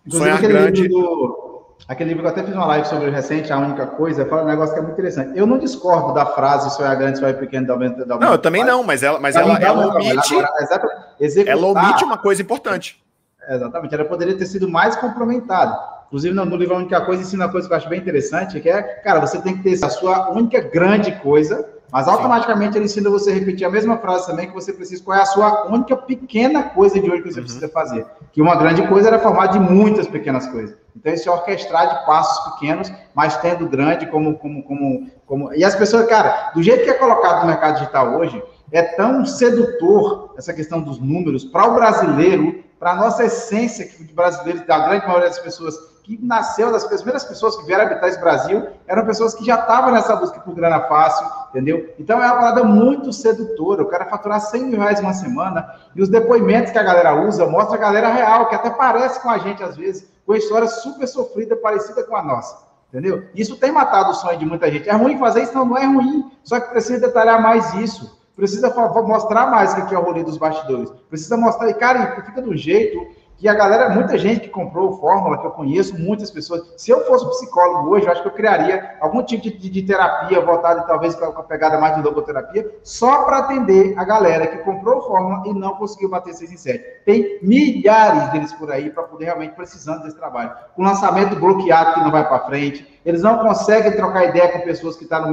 Sonhar grande. Do, Aquele livro que eu até fiz uma live sobre o recente, a única coisa, fala um negócio que é muito interessante. Eu não discordo da frase sonhar grande, sonhar pequeno, dá aumento, dá Não, eu também não, mas ela, mas ela, ela omite. Agora, ela omite uma coisa importante. Exatamente, ela poderia ter sido mais complementada. Inclusive, no, no livro A Única Coisa, ensina uma coisa que eu acho bem interessante, que é, cara, você tem que ter a sua única grande coisa, mas automaticamente ele ensina você a repetir a mesma frase também, que você precisa, qual é a sua única pequena coisa de hoje que você uhum. precisa fazer. Que uma grande coisa era formada de muitas pequenas coisas. Então, esse é orquestrar de passos pequenos, mas tendo grande como, como, como, como. E as pessoas, cara, do jeito que é colocado no mercado digital hoje, é tão sedutor essa questão dos números para o brasileiro para a nossa essência de brasileiros, da grande maioria das pessoas que nasceu, das primeiras pessoas que vieram habitar esse Brasil, eram pessoas que já estavam nessa busca por grana fácil, entendeu? Então é uma parada muito sedutora. O cara faturar 100 mil reais uma semana e os depoimentos que a galera usa mostra a galera real, que até parece com a gente às vezes, com a história super sofrida, parecida com a nossa. Entendeu? Isso tem matado o sonho de muita gente. É ruim fazer isso? Não, não é ruim. Só que precisa detalhar mais isso. Precisa mostrar mais o que é o rolê dos bastidores. Precisa mostrar. E, cara, fica do jeito que a galera, muita gente que comprou o Fórmula, que eu conheço, muitas pessoas. Se eu fosse psicólogo hoje, eu acho que eu criaria algum tipo de, de, terapia voltada, talvez com a pegada mais de logoterapia, só para atender a galera que comprou Fórmula e não conseguiu bater 6 em 7. Tem milhares deles por aí para poder realmente precisando desse trabalho. Com lançamento bloqueado que não vai para frente, eles não conseguem trocar ideia com pessoas que estão tá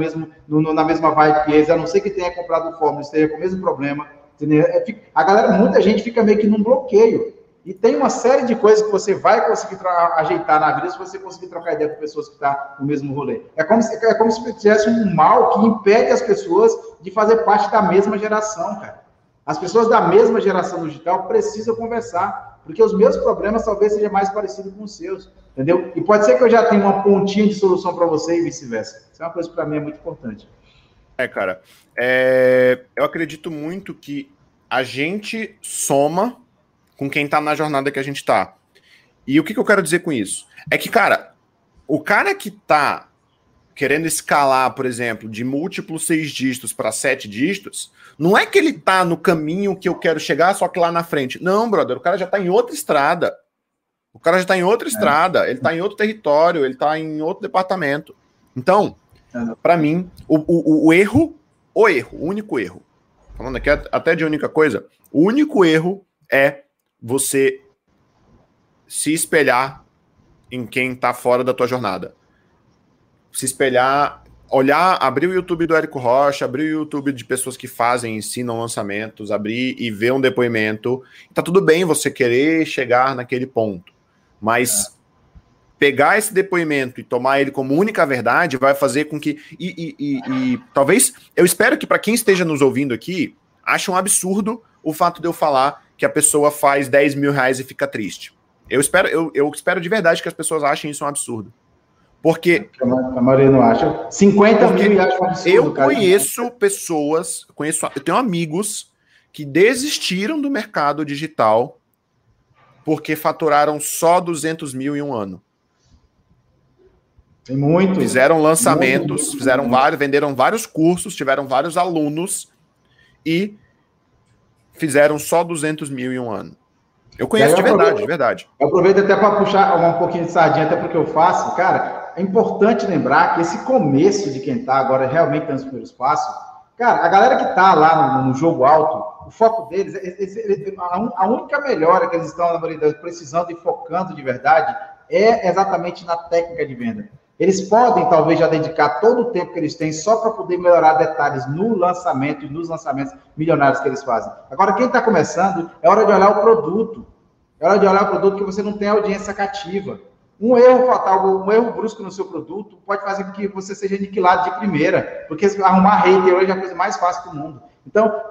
no no, na mesma vibe que eles, a não ser que tenha comprado Fórmula e esteja com o mesmo problema. Entendeu? É, a galera, muita gente fica meio que num bloqueio. E tem uma série de coisas que você vai conseguir ajeitar na vida se você conseguir trocar ideia com pessoas que estão tá no mesmo rolê. É como, se, é como se tivesse um mal que impede as pessoas de fazer parte da mesma geração, cara. As pessoas da mesma geração digital precisam conversar, porque os meus problemas talvez sejam mais parecidos com os seus, entendeu? E pode ser que eu já tenha uma pontinha de solução para você e vice-versa. Isso é uma coisa que para mim é muito importante. É, cara, é... eu acredito muito que a gente soma com quem tá na jornada que a gente tá. E o que, que eu quero dizer com isso? É que, cara, o cara que tá querendo escalar, por exemplo, de múltiplos seis dígitos para sete dígitos, não é que ele tá no caminho que eu quero chegar, só que lá na frente. Não, brother, o cara já tá em outra estrada. O cara já tá em outra é. estrada, ele tá em outro território, ele tá em outro departamento. Então, é. para mim, o, o, o, erro, o erro, o único erro, falando aqui até de única coisa, o único erro é você se espelhar em quem está fora da tua jornada. Se espelhar, olhar, abrir o YouTube do Érico Rocha, abrir o YouTube de pessoas que fazem, ensinam lançamentos, abrir e ver um depoimento. Tá tudo bem você querer chegar naquele ponto, mas é. pegar esse depoimento e tomar ele como única verdade vai fazer com que. E, e, e, e talvez, eu espero que para quem esteja nos ouvindo aqui, ache um absurdo o fato de eu falar que a pessoa faz 10 mil reais e fica triste. Eu espero, eu, eu espero de verdade que as pessoas achem isso um absurdo. Porque. A maioria não acha. 50 mil acha um absurdo. Eu cara. conheço pessoas, conheço, eu tenho amigos que desistiram do mercado digital porque faturaram só 200 mil em um ano. Tem muito. Fizeram lançamentos, muito, muito, fizeram muito. vários, venderam vários cursos, tiveram vários alunos e fizeram só 200 mil em um ano. Eu conheço de verdade, de verdade. Eu aproveito até para puxar um pouquinho de sardinha, até porque eu faço, cara. É importante lembrar que esse começo de quem está agora realmente dando os primeiros passos, cara, a galera que está lá no, no, jogo alto, o foco deles, a, única melhora que eles estão, na verdade, precisando e focando de verdade é exatamente na técnica de venda. Eles podem, talvez, já dedicar todo o tempo que eles têm só para poder melhorar detalhes no lançamento e nos lançamentos milionários que eles fazem. Agora, quem está começando, é hora de olhar o produto. É hora de olhar o produto que você não tem audiência cativa. Um erro fatal, um erro brusco no seu produto pode fazer com que você seja aniquilado de primeira, porque arrumar hater hoje é a coisa mais fácil do mundo. Então,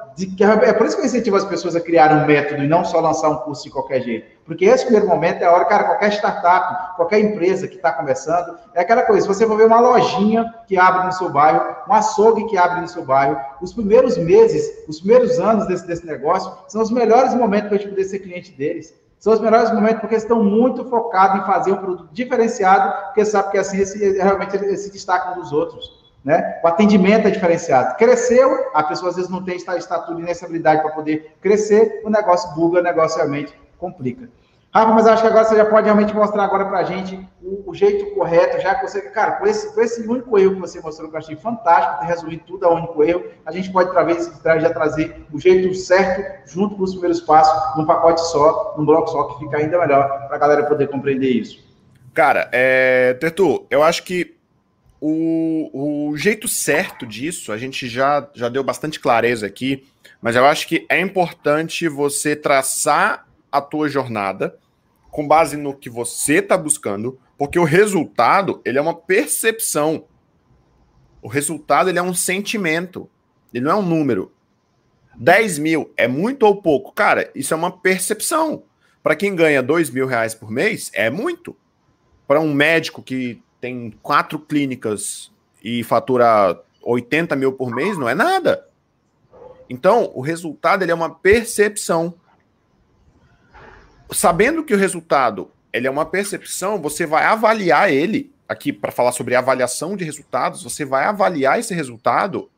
é por isso que eu incentivo as pessoas a criar um método e não só lançar um curso de qualquer jeito. Porque esse primeiro momento é a hora, cara, qualquer startup, qualquer empresa que está começando, é aquela coisa, se você for ver uma lojinha que abre no seu bairro, um açougue que abre no seu bairro, os primeiros meses, os primeiros anos desse, desse negócio, são os melhores momentos para a gente poder ser cliente deles. São os melhores momentos porque eles estão muito focados em fazer um produto diferenciado, porque sabe que assim esse, realmente eles se destacam dos outros. Né? O atendimento é diferenciado. Cresceu, a pessoa às vezes não tem estatura e nem essa habilidade para poder crescer, o negócio buga, o negócio realmente complica. Rafa, mas acho que agora você já pode realmente mostrar agora para a gente o, o, jeito correto, já que você, cara, com esse, com esse único erro que você mostrou, que eu achei fantástico, ter resumido tudo a único erro, a gente pode talvez já trazer o jeito certo junto com os primeiros passos, num pacote só, num bloco só, que fica ainda melhor para a galera poder compreender isso. Cara, é, Tertu, eu acho que o, o jeito certo disso, a gente já, já deu bastante clareza aqui, mas eu acho que é importante você traçar a tua jornada com base no que você está buscando, porque o resultado ele é uma percepção. O resultado ele é um sentimento, ele não é um número. 10 mil é muito ou pouco? Cara, isso é uma percepção. Para quem ganha dois mil reais por mês, é muito. Para um médico que tem quatro clínicas e fatura 80 mil por mês, não é nada. Então, o resultado ele é uma percepção. Sabendo que o resultado ele é uma percepção, você vai avaliar ele. Aqui, para falar sobre avaliação de resultados, você vai avaliar esse resultado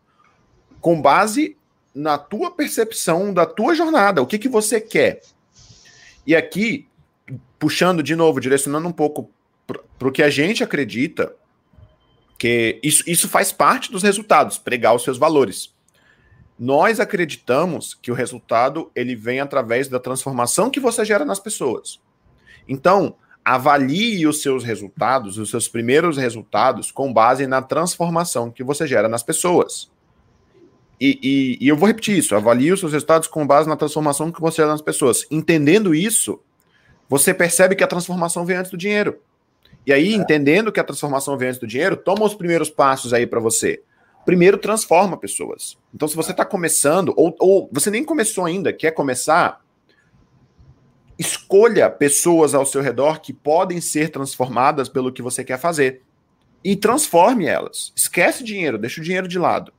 com base na tua percepção da tua jornada. O que, que você quer? E aqui, puxando de novo, direcionando um pouco para o que a gente acredita, que isso, isso faz parte dos resultados, pregar os seus valores. Nós acreditamos que o resultado ele vem através da transformação que você gera nas pessoas. Então, avalie os seus resultados, os seus primeiros resultados, com base na transformação que você gera nas pessoas. E, e, e, eu vou repetir isso: avalie os seus resultados com base na transformação que você gera nas pessoas. Entendendo isso, você percebe que a transformação vem antes do dinheiro. E aí, é. entendendo que a transformação vem antes do dinheiro, toma os primeiros passos aí para você primeiro transforma pessoas. Então, se você está começando, ou, ou você nem começou ainda, quer começar, escolha pessoas ao seu redor que podem ser transformadas pelo que você quer fazer. E transforme elas. Esquece dinheiro, deixa o dinheiro de lado.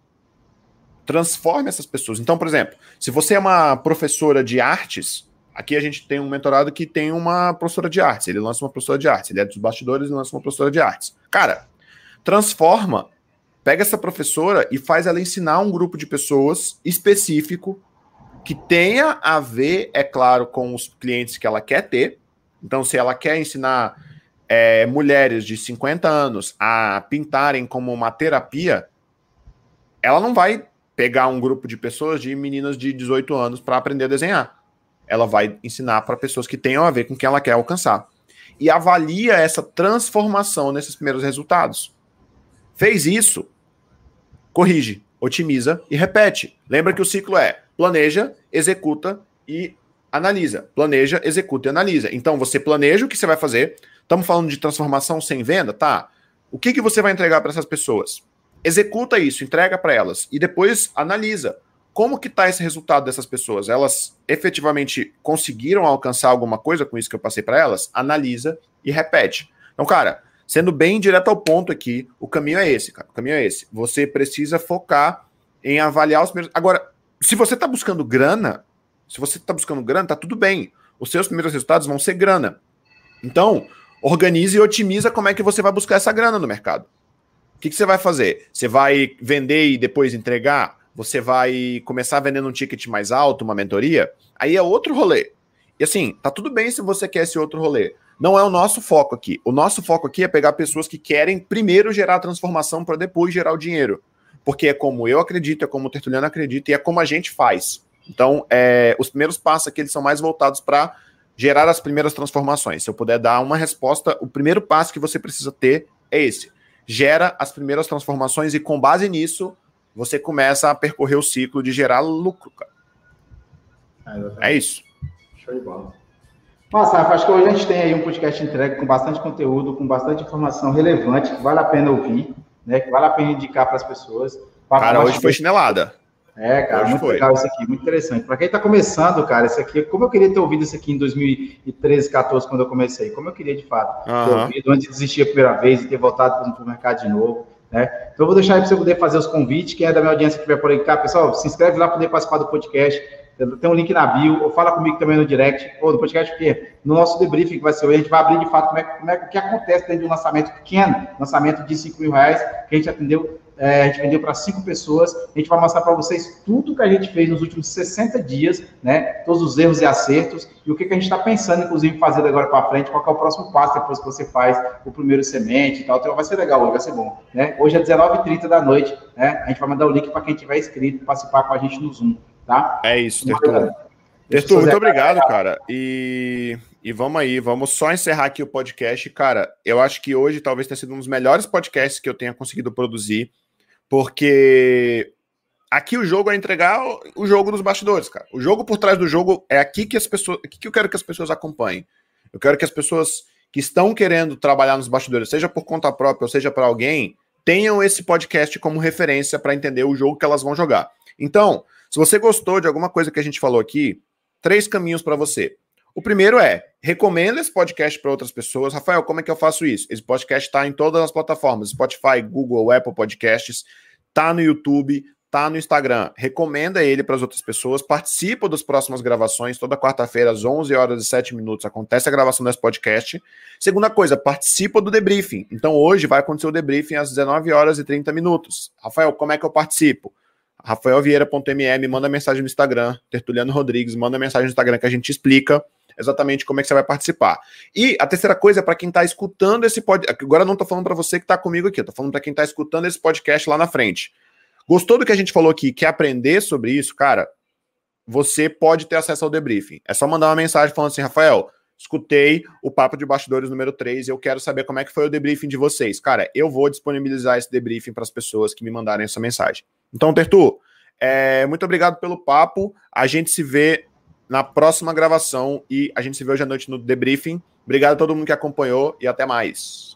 Transforme essas pessoas. Então, por exemplo, se você é uma professora de artes, aqui a gente tem um mentorado que tem uma professora de artes. Ele lança uma professora de artes. Ele é dos bastidores e lança uma professora de artes. Cara, transforma Pega essa professora e faz ela ensinar um grupo de pessoas específico que tenha a ver, é claro, com os clientes que ela quer ter. Então, se ela quer ensinar é, mulheres de 50 anos a pintarem como uma terapia, ela não vai pegar um grupo de pessoas de meninas de 18 anos para aprender a desenhar. Ela vai ensinar para pessoas que tenham a ver com o que ela quer alcançar. E avalia essa transformação nesses primeiros resultados. Fez isso, corrige, otimiza e repete. Lembra que o ciclo é planeja, executa e analisa. Planeja, executa e analisa. Então você planeja o que você vai fazer. Estamos falando de transformação sem venda, tá? O que, que você vai entregar para essas pessoas? Executa isso, entrega para elas e depois analisa como que está esse resultado dessas pessoas? Elas efetivamente conseguiram alcançar alguma coisa com isso que eu passei para elas? Analisa e repete. Então, cara, Sendo bem direto ao ponto aqui, o caminho é esse, cara. O caminho é esse. Você precisa focar em avaliar os primeiros. Agora, se você está buscando grana, se você está buscando grana, tá tudo bem. Os seus primeiros resultados vão ser grana. Então, organize e otimiza como é que você vai buscar essa grana no mercado. O que, que você vai fazer? Você vai vender e depois entregar? Você vai começar vendendo um ticket mais alto, uma mentoria? Aí é outro rolê. E assim, tá tudo bem se você quer esse outro rolê. Não é o nosso foco aqui. O nosso foco aqui é pegar pessoas que querem primeiro gerar transformação para depois gerar o dinheiro. Porque é como eu acredito, é como o Tertuliano acredita e é como a gente faz. Então, é, os primeiros passos aqui eles são mais voltados para gerar as primeiras transformações. Se eu puder dar uma resposta, o primeiro passo que você precisa ter é esse. Gera as primeiras transformações e com base nisso, você começa a percorrer o ciclo de gerar lucro, cara. É, é isso. Show de bola. Nossa, acho que hoje a gente tem aí um podcast entregue com bastante conteúdo, com bastante informação relevante, que vale a pena ouvir, né? Que vale a pena indicar para as pessoas. Cara, hoje foi chinelada. É, cara, hoje muito foi. legal isso aqui, muito interessante. Para quem está começando, cara, isso aqui, como eu queria ter ouvido isso aqui em 2013, 14, quando eu comecei, como eu queria de fato ter ouvido antes de desistir a primeira vez e ter voltado para o mercado de novo. Né? Então, eu vou deixar aí para você poder fazer os convites. Quem é da minha audiência que estiver por aí, cá, pessoal, se inscreve lá para poder participar do podcast. Tem um link na bio, ou fala comigo também no direct, ou no podcast, porque no nosso debriefing que vai ser hoje, a gente vai abrir de fato como é, como é o que acontece dentro de um lançamento pequeno, lançamento de 5 mil reais, que a gente atendeu, é, a gente vendeu para cinco pessoas. A gente vai mostrar para vocês tudo que a gente fez nos últimos 60 dias, né? Todos os erros e acertos, e o que, que a gente está pensando, inclusive, fazer agora para frente, qual é o próximo passo depois que você faz o primeiro semente e tal. Então vai ser legal hoje, vai ser bom. Né? Hoje é 19h30 da noite, né? A gente vai mandar o link para quem tiver inscrito, participar com a gente no Zoom. Tá? É isso, Tertur. Tertur, muito obrigado, cara. E, e vamos aí, vamos só encerrar aqui o podcast. Cara, eu acho que hoje talvez tenha sido um dos melhores podcasts que eu tenha conseguido produzir, porque aqui o jogo é entregar o jogo nos bastidores, cara. O jogo por trás do jogo é aqui que as pessoas, aqui que eu quero que as pessoas acompanhem. Eu quero que as pessoas que estão querendo trabalhar nos bastidores, seja por conta própria ou seja para alguém, tenham esse podcast como referência para entender o jogo que elas vão jogar. Então, se você gostou de alguma coisa que a gente falou aqui, três caminhos para você. O primeiro é, recomenda esse podcast para outras pessoas. Rafael, como é que eu faço isso? Esse podcast está em todas as plataformas, Spotify, Google, Apple Podcasts, tá no YouTube, tá no Instagram. Recomenda ele para as outras pessoas, participa das próximas gravações, toda quarta-feira às 11 horas e 7 minutos acontece a gravação desse podcast. Segunda coisa, participa do debriefing. Então hoje vai acontecer o debriefing às 19 horas e 30 minutos. Rafael, como é que eu participo? rafaelvieira.mm, manda mensagem no Instagram, Tertuliano Rodrigues, manda mensagem no Instagram que a gente explica exatamente como é que você vai participar. E a terceira coisa é para quem está escutando esse podcast. Agora não estou falando para você que está comigo aqui, estou falando para quem está escutando esse podcast lá na frente. Gostou do que a gente falou aqui? Quer aprender sobre isso? Cara, você pode ter acesso ao debriefing. É só mandar uma mensagem falando assim, Rafael, escutei o Papo de Bastidores número 3 e eu quero saber como é que foi o debriefing de vocês. Cara, eu vou disponibilizar esse debriefing para as pessoas que me mandarem essa mensagem. Então, Tertu, é, muito obrigado pelo papo. A gente se vê na próxima gravação e a gente se vê hoje à noite no debriefing. Obrigado a todo mundo que acompanhou e até mais.